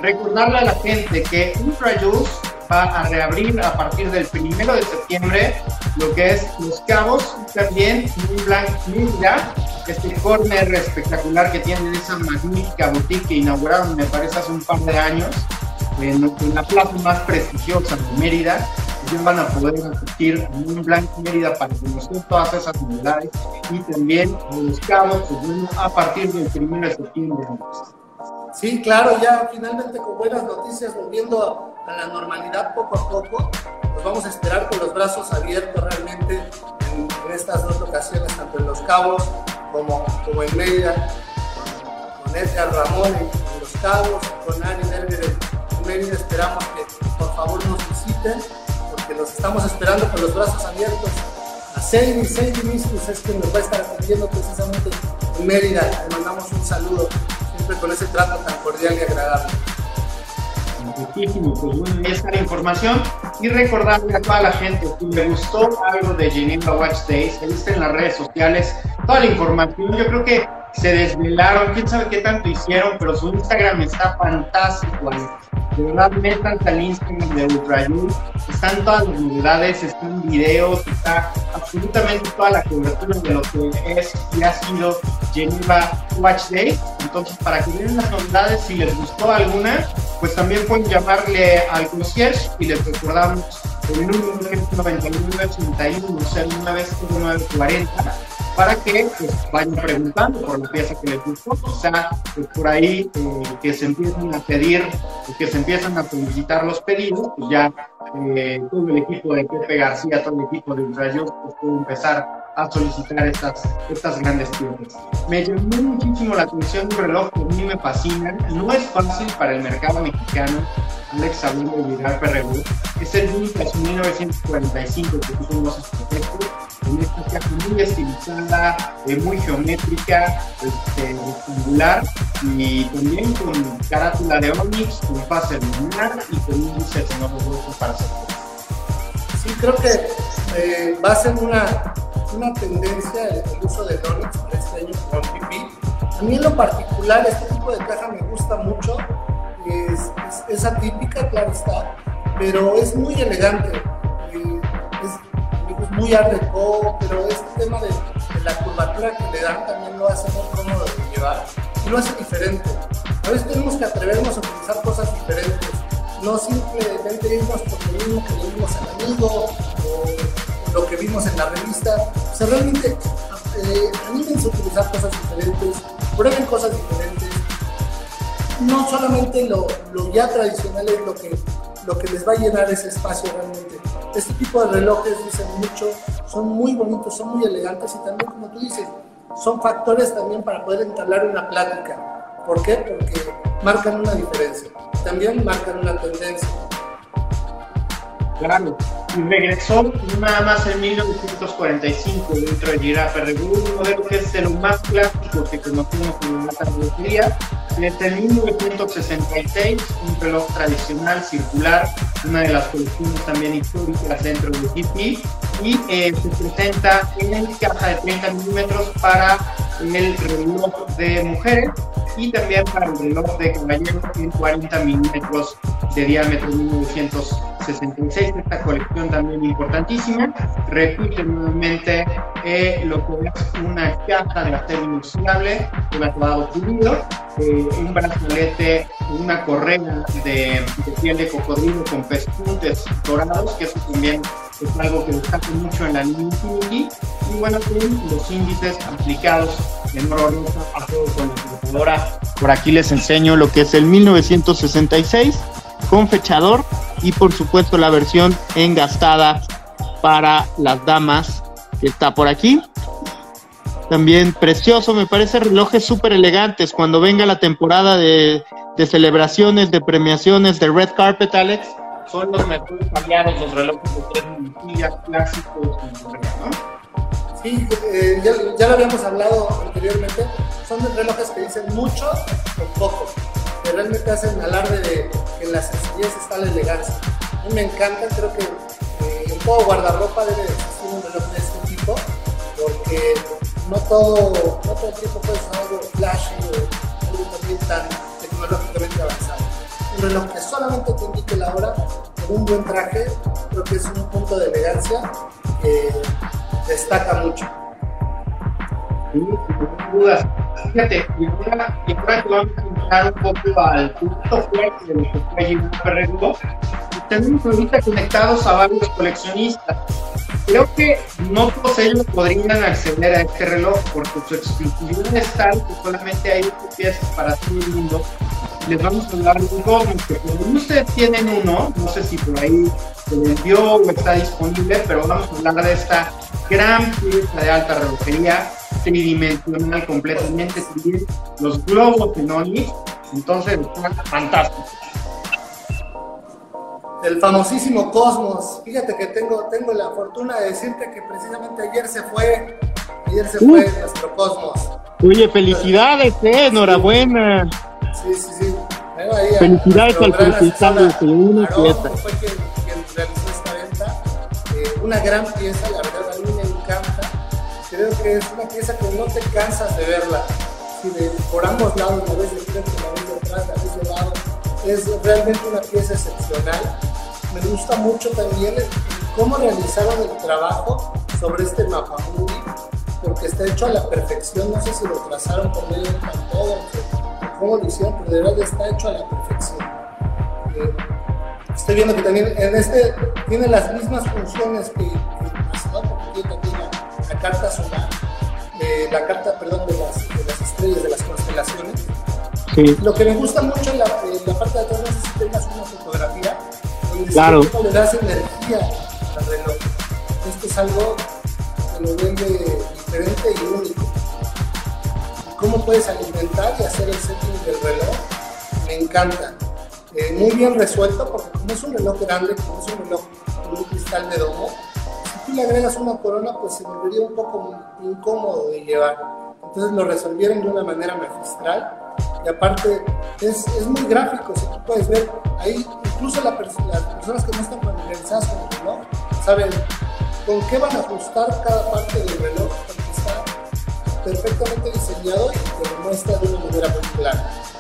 recordarle a la gente que Ultrajuice va a reabrir a partir del primero de septiembre lo que es Los Cabos, también un Blanc Ninja, este corner espectacular que tienen esa magnífica boutique que inauguraron, me parece, hace un par de años, en, la plaza más prestigiosa de Mérida. Ellos van a poder asistir a un Blanco Mérida para conocer todas esas novedades y también Los Cabos, pues, a partir del primero de septiembre. Sí, claro, ya finalmente con buenas noticias, volviendo a la normalidad poco a poco. los vamos a esperar con los brazos abiertos realmente en, estas dos ocasiones, tanto en Los Cabos como, como en Mérida, con Edgar Ramón en, Los Cabos, con Ari Nerger en Mérida. Esperamos que por favor nos visiten, porque los estamos esperando con los brazos abiertos. A Sadie, Sadie Miskus es quien nos va a estar atendiendo precisamente en Mérida. Le mandamos un saludo, siempre con ese trato tan cordial y agradable. Muchísimo, pues bueno, ahí está la información. Y recordarle a toda la gente, si le gustó algo de Geneva Watch Days, que viste en las redes sociales toda la información. Yo creo que se desvelaron, quién sabe qué tanto hicieron, pero su Instagram está fantástico. De verdad, métanse al Instagram de Ultrayur. Están todas las novedades, están videos, está absolutamente toda la cobertura de lo que es y ha sido Geneva Watch Day. Entonces, para que vean las novedades, si les gustó alguna, pues también pueden llamarle al concierge y les recordamos el número 99 81 0940 para que pues, vayan preguntando por la pieza que les gustó, quizá pues, por ahí eh, que se empiecen a pedir, que se empiezan a solicitar los pedidos, pues ya eh, todo el equipo de Pepe García, todo el equipo de Ultrayo, pues puede empezar a solicitar estas, estas grandes piezas. Me llamó muchísimo la atención un reloj que a mí me fascina, no es fácil para el mercado mexicano, Alex Sabino y Vidal Perregú, es el Unitas 1945 que tú conoces perfecto, caja muy estilizada, eh, muy geométrica, este, rectangular y también con carátula de Onyx, con fase lunar y con índices en los para hacer. Sí, creo que eh, va a ser una una tendencia el, uso de Onyx para este año con PP. A mí en lo particular este tipo de caja me gusta mucho, es, es, atípica, claro está, pero es muy elegante, muy art pero este tema de, la curvatura que le dan también lo hace muy cómodo de llevar y lo hace diferente. A veces tenemos que atrevernos a utilizar cosas diferentes, no simplemente irnos por lo mismo que dimos al amigo o lo que vimos en la revista. O sea, realmente eh, a utilizar cosas diferentes, prueben cosas diferentes. No solamente lo, ya tradicional es lo que les va a llenar ese espacio realmente. Este tipo de relojes dicen mucho, son muy bonitos, son muy elegantes y también, como tú dices, son factores también para poder entablar una plática. ¿Por qué? Porque marcan una diferencia. También marcan una tendencia. Claro regresó nada más en 1945 dentro de Giraffe Revue, un modelo que es de lo más clásico que conocemos en la tecnología. Desde 1966, un reloj tradicional circular, una de las colecciones también históricas dentro de GP, y eh, se presenta en caja de 30 milímetros para el reloj de mujeres y también para el reloj de caballeros en 40 milímetros de diámetro 1966. Esta colección también importantísima. Repite nuevamente eh, lo que es una caja de acero inoxidable, un acabado pulido, eh, un brazalete, una correa de, piel de cocodrilo con pespuntes dorados, que eso también es algo que destaca mucho en la Infinity. Y bueno, con los índices aplicados en oro a con la computadora. Por aquí les enseño lo que es el 1966 con fechador y por supuesto la versión engastada para las damas que está por aquí. También precioso, me parece relojes súper elegantes cuando venga la temporada de, de, celebraciones, de premiaciones, de Red Carpet, Alex. Son los mejores aliados, los relojes de tres minutillas clásicos. ¿no? Sí, eh, ya, ya, lo habíamos hablado anteriormente. Son relojes que dicen mucho o poco que realmente hacen alarde de que en las sencillez está la elegancia. A mí me encanta, creo que eh, en guardarropa debe existir un reloj de este tipo, porque no todo, no todo el tiempo puede ser algo flashy o algo también tan tecnológicamente avanzado. Un reloj que solamente te indique la hora con un buen traje, creo que es un punto de elegancia que destaca mucho. Sin dudas. Fíjate, y ahora, y ahora que vamos a entrar un poco al punto fuerte de lo que fue Ferrero, tenemos ahorita conectados a varios coleccionistas. Creo que no todos ellos podrían acceder a este reloj porque su exclusividad es tal que solamente hay piezas para todo el mundo les vamos a hablar de un Cosmos, que ustedes tienen uno, no sé si por ahí se vendió o está disponible, pero vamos a hablar de esta gran pieza de alta relojería tridimensional completamente, los globos en Onix, entonces está fantástico. El famosísimo Cosmos. Fíjate que tengo, tengo la fortuna de decirte que precisamente ayer se fue, ayer se fue nuestro Cosmos. Oye, felicidades, eh, enhorabuena. Sí, sí, sí. Felicidades al principal de una pieza. fue quien, quien, realizó esta venta. Eh, una gran pieza, la verdad, a mí me encanta. Creo que es una pieza que no te cansas de verla. Si de, por ambos lados, la vez de frente, la vez de atrás, la vez de lado. Es realmente una pieza excepcional. Me gusta mucho también cómo realizaron el trabajo sobre este mapa porque está hecho a la perfección. No sé si lo trazaron por medio de un lo hicieron, pero de verdad está hecho a la perfección. Eh, estoy viendo que también en este tiene las mismas funciones que, el pasado, porque tiene también la, carta solar, eh, la carta, perdón, de las, de las, estrellas, de las constelaciones. Sí. Lo que me gusta mucho en la, la parte de atrás, sé si tengas una fotografía, donde claro. le das energía al reloj. Esto es algo que lo vende diferente y único cómo puedes alimentar encanta. Eh, muy bien resuelto porque como es un reloj grande, como es un reloj con un cristal de domo, si tú le agregas una corona pues se volvería un poco incómodo de llevar. Entonces lo resolvieron de una manera magistral y aparte es, es muy gráfico, si tú puedes ver ahí, incluso las personas que no están familiarizadas con el reloj saben con qué van a ajustar cada parte del reloj perfectamente diseñado y que lo muestra de una manera muy clara.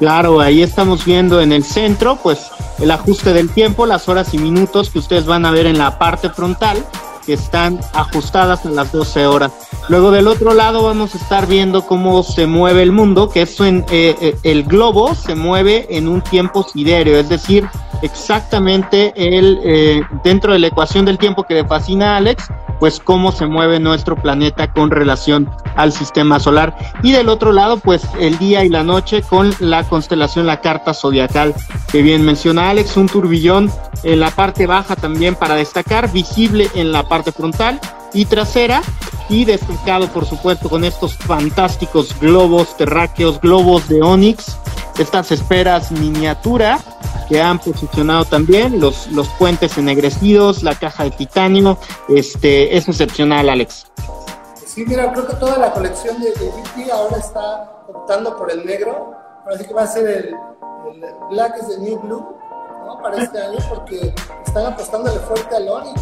Claro, ahí estamos viendo en el centro, pues el ajuste del tiempo, las horas y minutos que ustedes van a ver en la parte frontal, que están ajustadas en las 12 horas. Luego del otro lado vamos a estar viendo cómo se mueve el mundo, que es en, eh, eh, el globo se mueve en un tiempo siderio, es decir, exactamente el, eh, dentro de la ecuación del tiempo que le fascina a Alex, pues cómo se mueve nuestro planeta con relación al sistema solar. Y del otro lado, pues el día y la noche con la constelación, la carta zodiacal que bien menciona Alex, un turbillón en la parte baja también para destacar, visible en la parte frontal y trasera y destacado por supuesto con estos fantásticos globos terráqueos, globos de Onix, estas esperas miniatura que han posicionado también, los, los puentes ennegrecidos, la caja de titanio, este, es excepcional, Alex. Sí, mira, creo que toda la colección de, de ahora está optando por el negro, parece que va a ser el, Black is the New Blue, ¿no? Para este año, porque están apostándole fuerte al Onix,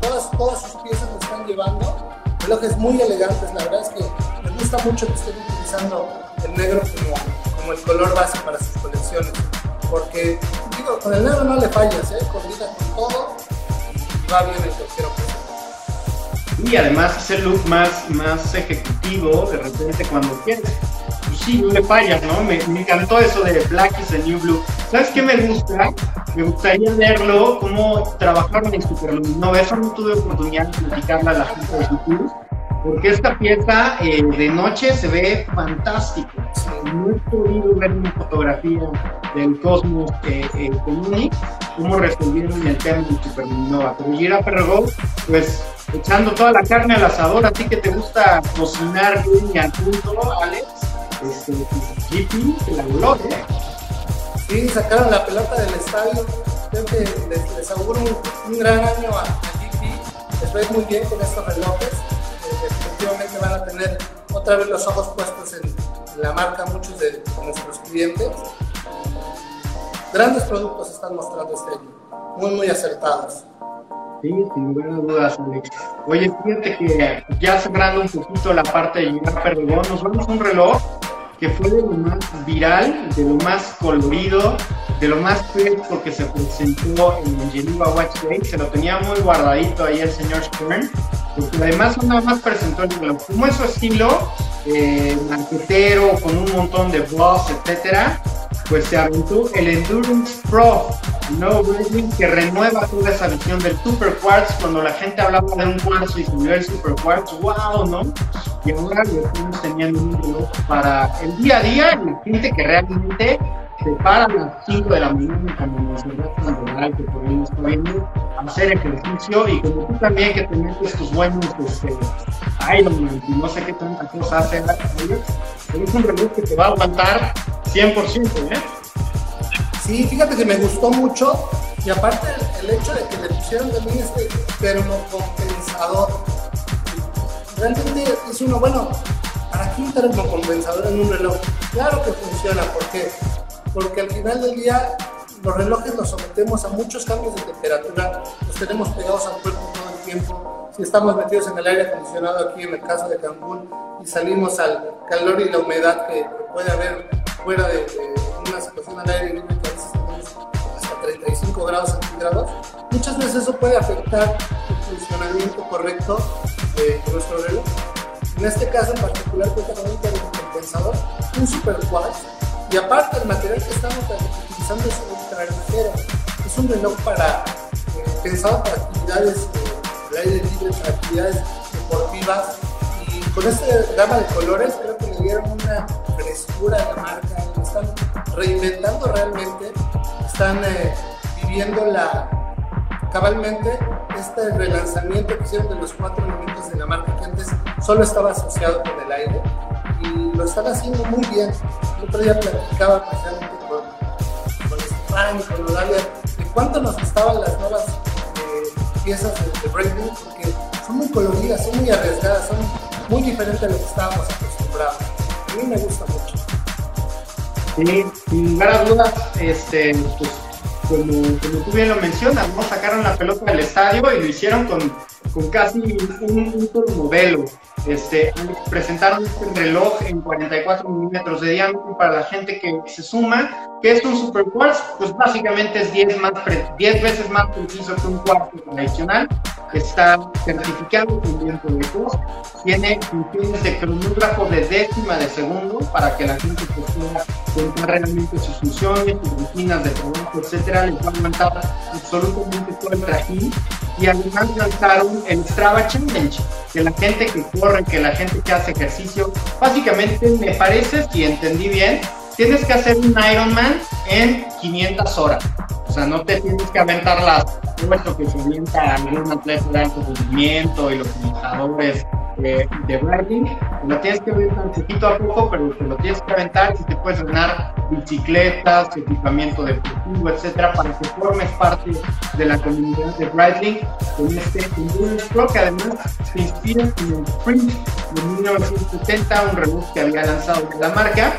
todas, todas sus piezas lo están llevando, relojes muy elegantes, la verdad es que me gusta mucho que estén utilizando el negro como, como el color base para sus colecciones porque digo, con el negro no le fallas, ¿eh? combina con todo y va bien en cualquier ocasión. Y además ese look más, más ejecutivo, de repente cuando quieres, sí, le fallas, ¿no? Me, me, encantó eso de Black is the New Blue. ¿Sabes qué me gusta? Me gustaría verlo, cómo trabajaron en Superluminova. Eso no tuve oportunidad de platicarla a la gente de YouTube porque esta pieza eh, de noche se ve fantástico. No he podido ver una fotografía del Cosmos eh, eh, con cómo resolvieron el tema de Supernova. Pero Gira Perregó, pues echando toda la carne al asador, a ti que te gusta cocinar bien y al punto, Alex, este, te la ¿eh? Sí, sacaron la pelota del estadio. Creo que les, auguro un, gran año a, a. Les va muy bien con estos relojes definitivamente van a tener otra vez los ojos puestos en, la marca muchos de, nuestros clientes. Grandes productos están mostrando este año, muy, muy acertados. Sí, sin lugar a dudas, Alex. Oye, fíjate que ya cerrando un poquito la parte de llegar Perdigón, nos vemos un reloj que fue de lo más viral, de lo más colorido, de lo más fresco que se presentó en Geneva Watch Day. Se lo tenía muy guardadito ahí el señor Stern porque además nada más presentó el reloj. Como es su estilo, eh, con un montón de blogs, etcétera, pues se aventó el Endurance Pro. el nuevo Breitling que renueva toda esa visión del Super Quartz. Cuando la gente hablaba de un cuarzo y vio el Super Quartz, wow, ¿no? Y ahora lo estamos teniendo un reloj para el día a día y gente que realmente se para a las 5 de la mañana natural que por ahí nos viendo, hacer ejercicio y como tú también que te metes tus buenos este, Ironman y no sé qué tanta cosa hace, es un reloj que te va a aguantar 100%, ¿eh? Sí, fíjate que me gustó mucho y aparte el, hecho de que le pusieron también este termocompensador, realmente es uno, bueno, ¿para qué un termocompensador en un reloj? Claro que funciona, porque porque al final del día los relojes los sometemos a muchos cambios de temperatura, los tenemos pegados al cuerpo todo el tiempo. Si estamos metidos en el aire acondicionado aquí en el caso de Cancún y salimos al calor y la humedad que puede haber fuera de, una situación al aire libre que a veces tenemos hasta 35 grados centígrados, muchas veces eso puede afectar el funcionamiento correcto de, nuestro reloj. En este caso en particular cuenta con un compensador, un super y aparte, el material que estamos utilizando es ultra ligero. Es un reloj eh, pensado para actividades de aire libre, para actividades deportivas. Y con esta gama de colores creo que le dieron una frescura a la marca. Están reinventando realmente. Están eh, viviendo la cabalmente este relanzamiento que hicieron de los cuatro elementos de la marca que antes solo estaba asociado con el aire y lo están haciendo muy bien. El otro día platicaba precisamente con, con Estefan y con Odalia de cuánto nos gustaban las nuevas eh, piezas de, de porque son muy coloridas, son muy arriesgadas, son muy diferentes a lo que estábamos acostumbrados. A mí me gusta mucho. Sí, sin lugar a dudas, este, pues, como, como, tú bien lo mencionas, ¿no? sacaron la pelota del estadio y lo hicieron con, con casi un, un modelo. Este, presentaron este reloj en 44 milímetros de diámetro para la gente que se suma, que es un super quartz, pues básicamente es 10, más 10 veces más preciso que un cuarto tradicional, está certificado de cruz, tiene funciones de cronógrafo de décima de segundo para que la gente pueda contar realmente sus funciones, sus rutinas de trabajo, etcétera, les va a absolutamente todo el trajín. Y además lanzaron el Strava Challenge, que la gente que corre, que la gente que hace ejercicio, básicamente me parece, si entendí bien, tienes que hacer un Ironman en 500 horas. O sea, no te tienes que aventar las puesto que se avienta algún atleta de alto rendimiento y los limitadores de, de lo tienes que aventar poquito a poco, pero te lo tienes que aventar y te puedes ganar bicicletas, equipamiento deportivo, etcétera, para que formes parte de la comunidad de Breitling con este Pro que además se inspira en el Sprint de 1970, un reloj que había lanzado la marca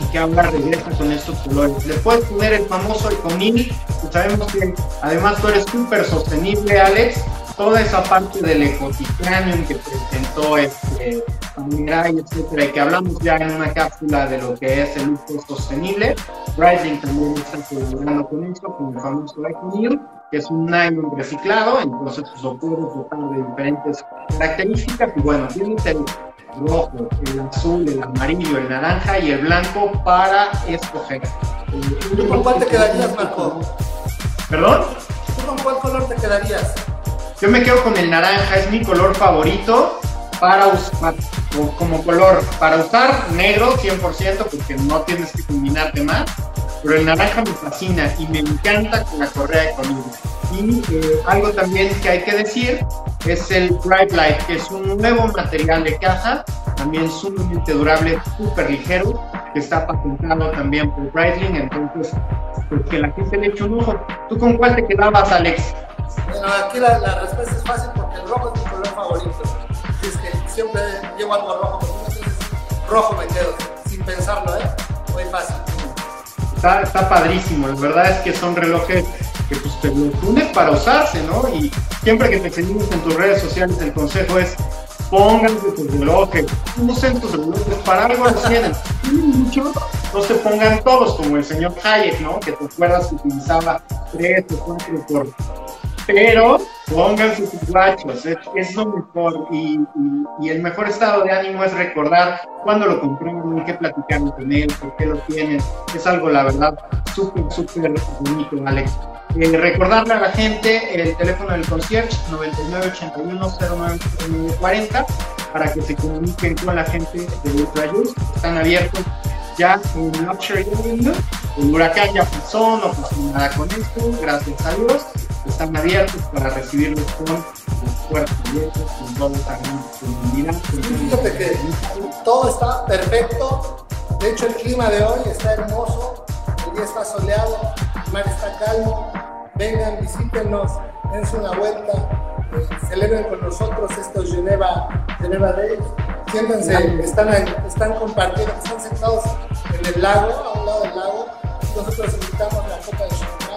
y que ahora regresa con estos colores. Le puedes poner el famoso Econil, que sabemos que además tú eres súper sostenible, Alex, toda esa parte del ecotitanium que presentó este Mirai, etcétera, y que hablamos ya en una cápsula de lo que es el uso sostenible. Rising también está colaborando con esto, con el famoso Econil, que es un nylon reciclado, entonces pues, lo dotar de diferentes características, y bueno, tienes el rojo, el azul, el amarillo, el naranja y el blanco para escoger. ¿Tú con cuál te quedarías, Marco? ¿Perdón? ¿Tú con cuál color te quedarías? Yo me quedo con el naranja, es mi color favorito para usar, como color, para usar negro 100% porque no tienes que combinarte más, pero el naranja me fascina y me encanta con la correa conmigo. Y eh, algo también que hay que decir es el Bright Light, que es un nuevo material de caja, también sumamente durable, súper ligero, que está patentado también por Breitling, entonces, pues que la gente le eche un ojo. ¿Tú con cuál te quedabas, Alex? Bueno, aquí la, respuesta es fácil porque el rojo es mi color favorito. Es que siempre llevo algo rojo, rojo me quedo, sin pensarlo, ¿eh? Muy fácil. Está, padrísimo, la verdad es que son relojes que pues te lo pones para usarse, ¿no? Y siempre que te seguimos en tus redes sociales, el consejo es pónganse tus relojes, usen tus relojes, para algo los tienen. no se pongan todos, como el señor Hayek, ¿no? Que te acuerdas que utilizaba tres o cuatro por pero pónganse sus guachos, es, lo mejor y, y, el mejor estado de ánimo es recordar cuándo lo compraron, qué platicaron con él, por qué lo tienen, es algo la verdad súper, súper bonito, Alex. Eh, recordarle a la gente el teléfono del concierge 9981-0940 para que se comuniquen con la gente de Ultra Juice. Están abiertos ya en Luxury Avenue. El huracán ya pasó, no pasó nada con esto, gracias a Dios. Están abiertos para recibirlos con puertas abiertas, con todo también Fíjate que todo está perfecto. De hecho, el clima de hoy está hermoso. El día está soleado, el mar está calmo. Vengan, visítenos, dense una vuelta, eh, celebren con nosotros estos Geneva, Geneva Days. Siéntense, están, están compartiendo, están sentados en el lago, a un lado del lago. Nosotros invitamos la copa de champán.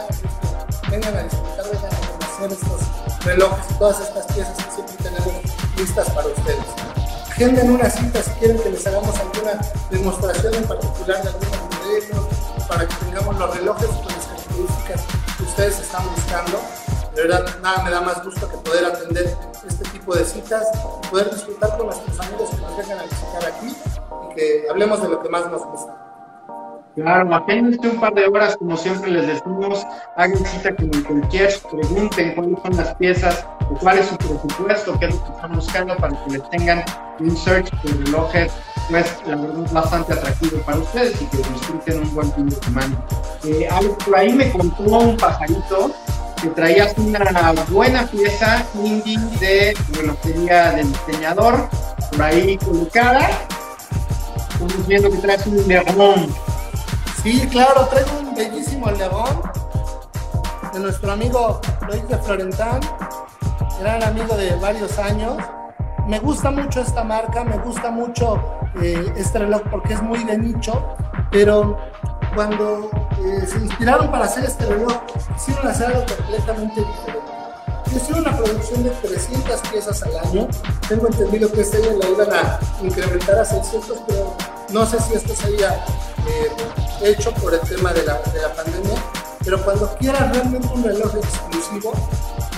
Vengan a disfrutar, vengan a conocer estos relojes todas estas piezas que siempre tenemos listas para ustedes. Agenden una cita si quieren que les hagamos alguna demostración en particular de algunos modelos, para que tengamos los relojes con las características ustedes están buscando. De verdad, nada me da más gusto que poder atender este tipo de citas, poder disfrutar con nuestros amigos que nos vengan a visitar aquí y que hablemos de lo que más nos gusta. Claro, apenas un par de horas, como siempre les decimos, hagan cita con el concierge, pregunten cuáles son las piezas, o cuál es su presupuesto, qué es lo que están buscando para que les tengan un search de relojes pues la verdad es bastante atractivo para ustedes y que disfruten un buen fin de semana. Eh, por ahí me contó un pajarito que traías una buena pieza indie de relojería del diseñador, por ahí colocada. Estamos viendo que traes un león. Sí, claro, traigo un bellísimo león de nuestro amigo Luis de Florentán, gran amigo de varios años. Me gusta mucho esta marca, me gusta mucho eh, este reloj porque es muy de nicho, pero cuando eh, se inspiraron para hacer este reloj, hicieron hacer algo completamente diferente. Hicieron una producción de 300 piezas al año. Tengo entendido que este año la iban a incrementar a 600, pero no sé si esto se haya eh, hecho por el tema de la, de la pandemia. Pero cuando quieras realmente un reloj exclusivo,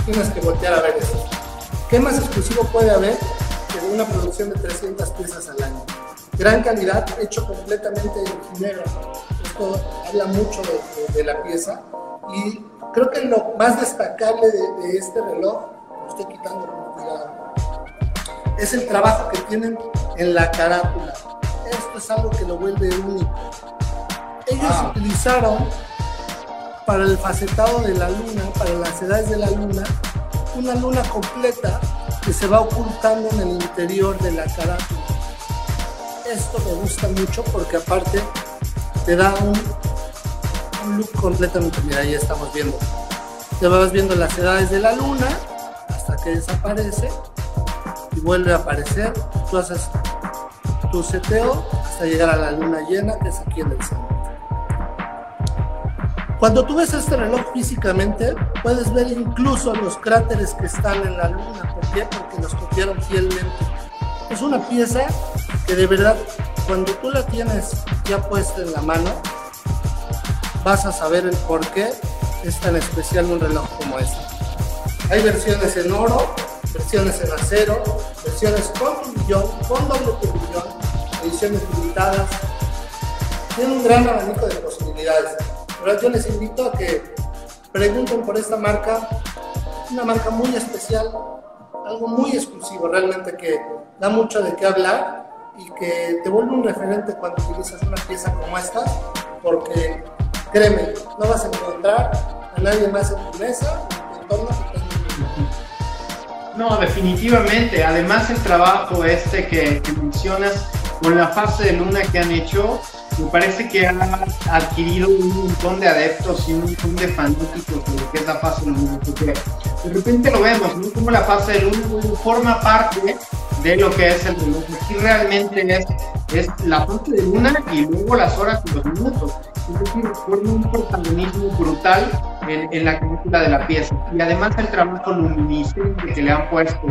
tienes que voltear a ver eso. ¿Qué más exclusivo puede haber que una producción de 300 piezas al año? gran calidad, hecho completamente en ginebra. Esto habla mucho de, la pieza y creo que lo más destacable de, este reloj, lo estoy quitando con cuidado, es el trabajo que tienen en la carátula. Esto es algo que lo vuelve único. Ellos utilizaron para el facetado de la luna, para las edades de la luna, una luna completa que se va ocultando en el interior de la carátula esto me gusta mucho porque aparte te da un, look completamente, mira, ahí estamos viendo. Te vas viendo las edades de la luna hasta que desaparece y vuelve a aparecer. Tú haces tu seteo hasta llegar a la luna llena, que es aquí en el centro. Cuando tú ves este reloj físicamente, puedes ver incluso los cráteres que están en la luna. ¿Por qué? Porque los copiaron fielmente. Es una pieza que de verdad cuando tú la tienes ya puesta en la mano, vas a saber el por qué es tan especial un reloj como este. Hay versiones en oro, versiones en acero, versiones con turbillón, con doble turbillón, ediciones limitadas. Tiene un gran abanico de posibilidades. Pero yo les invito a que pregunten por esta marca, una marca muy especial, algo muy exclusivo, realmente que da mucho de qué hablar y que te vuelve un referente cuando utilizas una pieza como esta, porque créeme, no vas a encontrar a nadie más en tu mesa, en tu entorno no, definitivamente. Además, el trabajo este que, que, mencionas con la fase de luna que han hecho, me parece que han adquirido un montón de adeptos y un montón de fanáticos de lo que es la fase de luna. Porque de repente lo vemos, ¿no? Como la fase de luna forma parte de lo que es el reloj. Aquí realmente es, es la parte de luna y luego las horas y los minutos. Es decir, forma un protagonismo brutal en, en la crítica de la pieza. Y además el trabajo luminiscente que le han puesto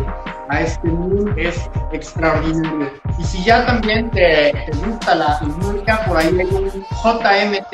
a este mundo es extraordinario. Y si ya también te, te gusta la música, por ahí hay un JMT,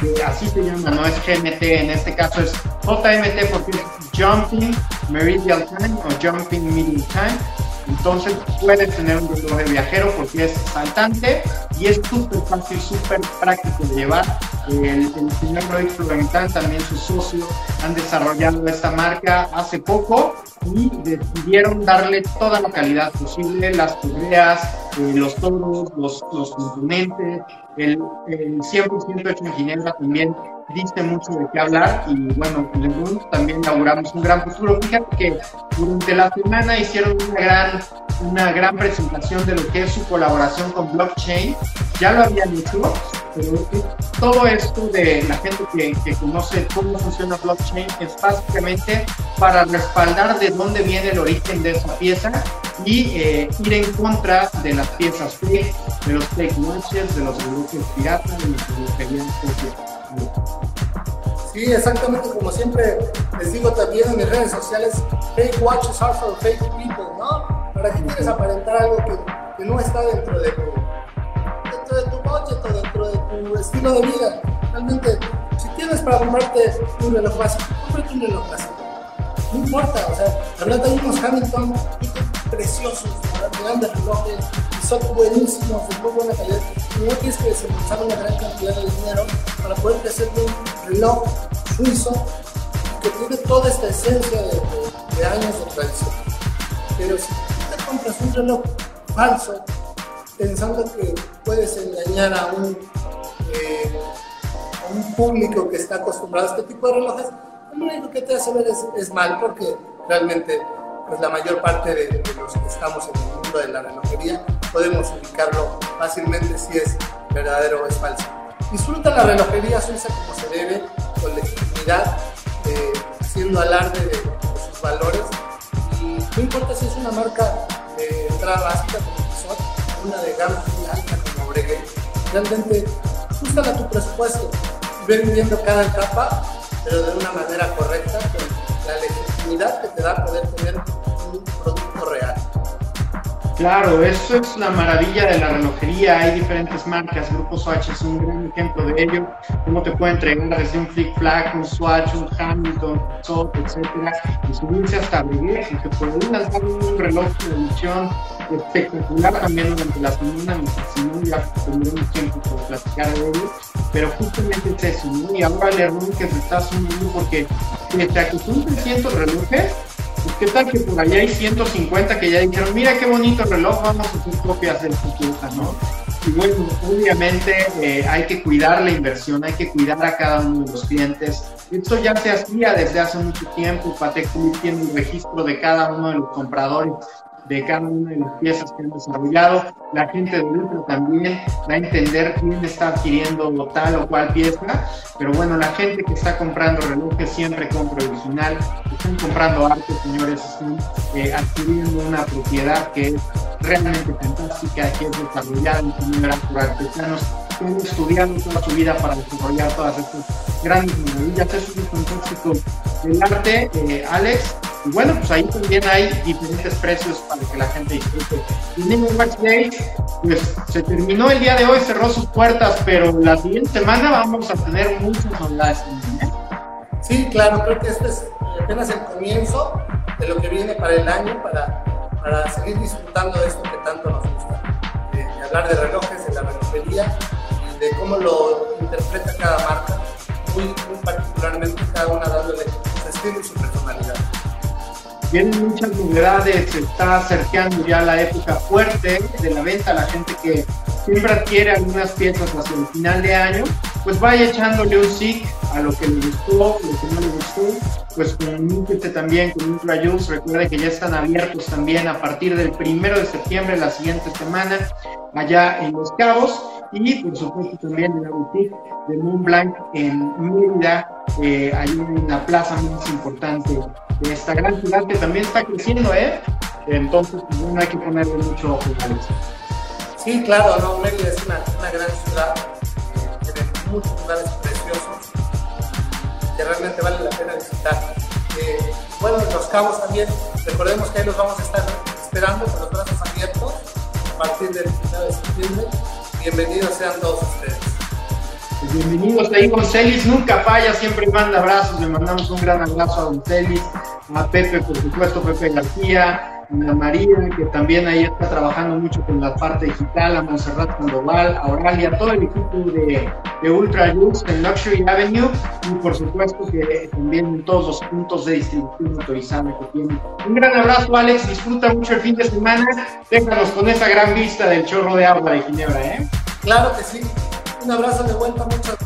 que así se llama, no es GMT, en este caso es JMT porque es Jumping Meridian Time o Jumping Middle Time Entonces puedes tener un reloj de viajero porque es saltante y es súper fácil, súper práctico de llevar. El, el señor Roy Florentan, también su socio, han desarrollado esta marca hace poco y decidieron darle toda la calidad posible, las correas, eh, los tonos, los, los componentes, el, el 100% hecho en Ginebra también diste mucho de qué hablar y bueno, pues, también inauguramos un gran futuro. Fíjate que durante la semana hicieron una gran, una gran presentación de lo que es su colaboración con blockchain. Ya lo habían hecho, pero todo esto de la gente que, que conoce cómo funciona blockchain es básicamente para respaldar de dónde viene el origen de esa pieza y eh, ir en contra de las piezas fake, de los fake watches, de los relojes piratas, de los relojerías Sí, exactamente como siempre les digo también en mis redes sociales, fake watches are for fake people, ¿no? ¿Para qué quieres aparentar algo que, no está dentro de tu, dentro de tu budget o dentro de tu estilo de vida? Realmente, si tienes para comprarte un reloj básico, cómprate un reloj básico. No importa, o sea, la verdad hay unos Hamilton preciosos, grandes relojes, son buenísimos, de muy buena calidad. Y no tienes que desembolsar una gran cantidad de dinero para poder hacer un reloj suizo que tiene toda esta esencia de, de, de años de tradición. Pero si tú te compras un reloj falso, pensando que puedes engañar a un, eh, a un público que está acostumbrado a este tipo de relojes, lo único que te hace ver es, es mal porque realmente pues la mayor parte de, de, los que estamos en el mundo de la relojería podemos ubicarlo fácilmente si es verdadero o es falso. Disfruta la relojería suiza como se debe, con legitimidad, eh, haciendo alarde de, sus valores y no importa si es una marca de entrada básica como Tissot, una de gama muy alta como Breguet, realmente ajustala a tu presupuesto, ven viviendo cada etapa pero de una manera correcta, con la legitimidad que te da poder tener un producto real. Claro, eso es una maravilla de la relojería. Hay diferentes marcas. Grupo Swatch es un gran ejemplo de ello. Cómo te puede entregar desde un Flick Flag, un Swatch, un Hamilton, Sot, etcétera, y subirse hasta Breguet, y que lanzar un reloj de edición espectacular también durante la semana, si no ya tendremos tiempo para platicar de ello, pero justamente es eso, ¿no? Y ahora el que se está asumiendo porque a que son 300 relojes, pues qué tal que por allá hay 150 que ya dijeron, mira qué bonito reloj, vamos a hacer copias del futuro, ¿no? Y bueno, obviamente eh, hay que cuidar la inversión, hay que cuidar a cada uno de los clientes. Esto ya se hacía desde hace mucho tiempo. Philippe tiene un registro de cada uno de los compradores de cada una de las piezas que han desarrollado. La gente de dentro también va a entender quién está adquiriendo tal o cual pieza, pero bueno, la gente que está comprando relojes siempre compra original, están comprando arte, señores, están eh, adquiriendo una propiedad que es realmente fantástica, que es desarrollada en primera por artesanos que han estudiado toda su vida para desarrollar todas estas grandes maravillas. Eso es un fantástico del arte, eh, Alex. Y bueno, pues ahí también hay diferentes precios para que la gente disfrute. Y Watch Day, pues se terminó el día de hoy, cerró sus puertas, pero la siguiente semana vamos a tener muchas novedades también. ¿eh? Sí, claro, creo que este es apenas el comienzo de lo que viene para el año, para, para seguir disfrutando de esto que tanto nos gusta. De, de hablar de relojes, de la relojería y de cómo lo interpreta cada marca, muy, muy particularmente cada una dándole su estilo y su personalidad vienen muchas novedades, se está acercando ya la época fuerte de la venta, la gente que siempre adquiere algunas piezas hacia el final de año, pues vaya echándole un SIC a lo que le gustó, lo que no le gustó, pues comuníquese también con Ultrajuice, recuerde que ya están abiertos también a partir del primero de septiembre, la siguiente semana, allá en Los Cabos, y por supuesto también en la boutique de Mont Blanc en Mérida, eh, ahí en la plaza más importante de esta gran ciudad que también está creciendo, ¿eh? Entonces, pues, no hay que ponerle mucho ojo a eso. Sí, claro, no, Mérida es una, una gran ciudad, muchos lugares preciosos que realmente vale la pena visitar. Eh, bueno, en Los Cabos también, recordemos que ahí los vamos a estar esperando con los brazos abiertos a partir del 19 de septiembre. Bienvenidos sean todos ustedes. Bienvenidos ahí, Goncelis nunca falla, siempre manda abrazos, le mandamos un gran abrazo a Goncelis, a Pepe, por supuesto, Pepe García, Ana María, que también ahí está trabajando mucho con la parte digital, a Monserrat Sandoval, a Oralia, todo el equipo de, de Ultra Lux en Luxury Avenue y por supuesto que también en todos los puntos de distribución autorizada que tienen. Un gran abrazo, Alex, disfruta mucho el fin de semana, déjanos con esa gran vista del chorro de agua de Ginebra, ¿eh? Claro que sí. Un abrazo de vuelta, muchas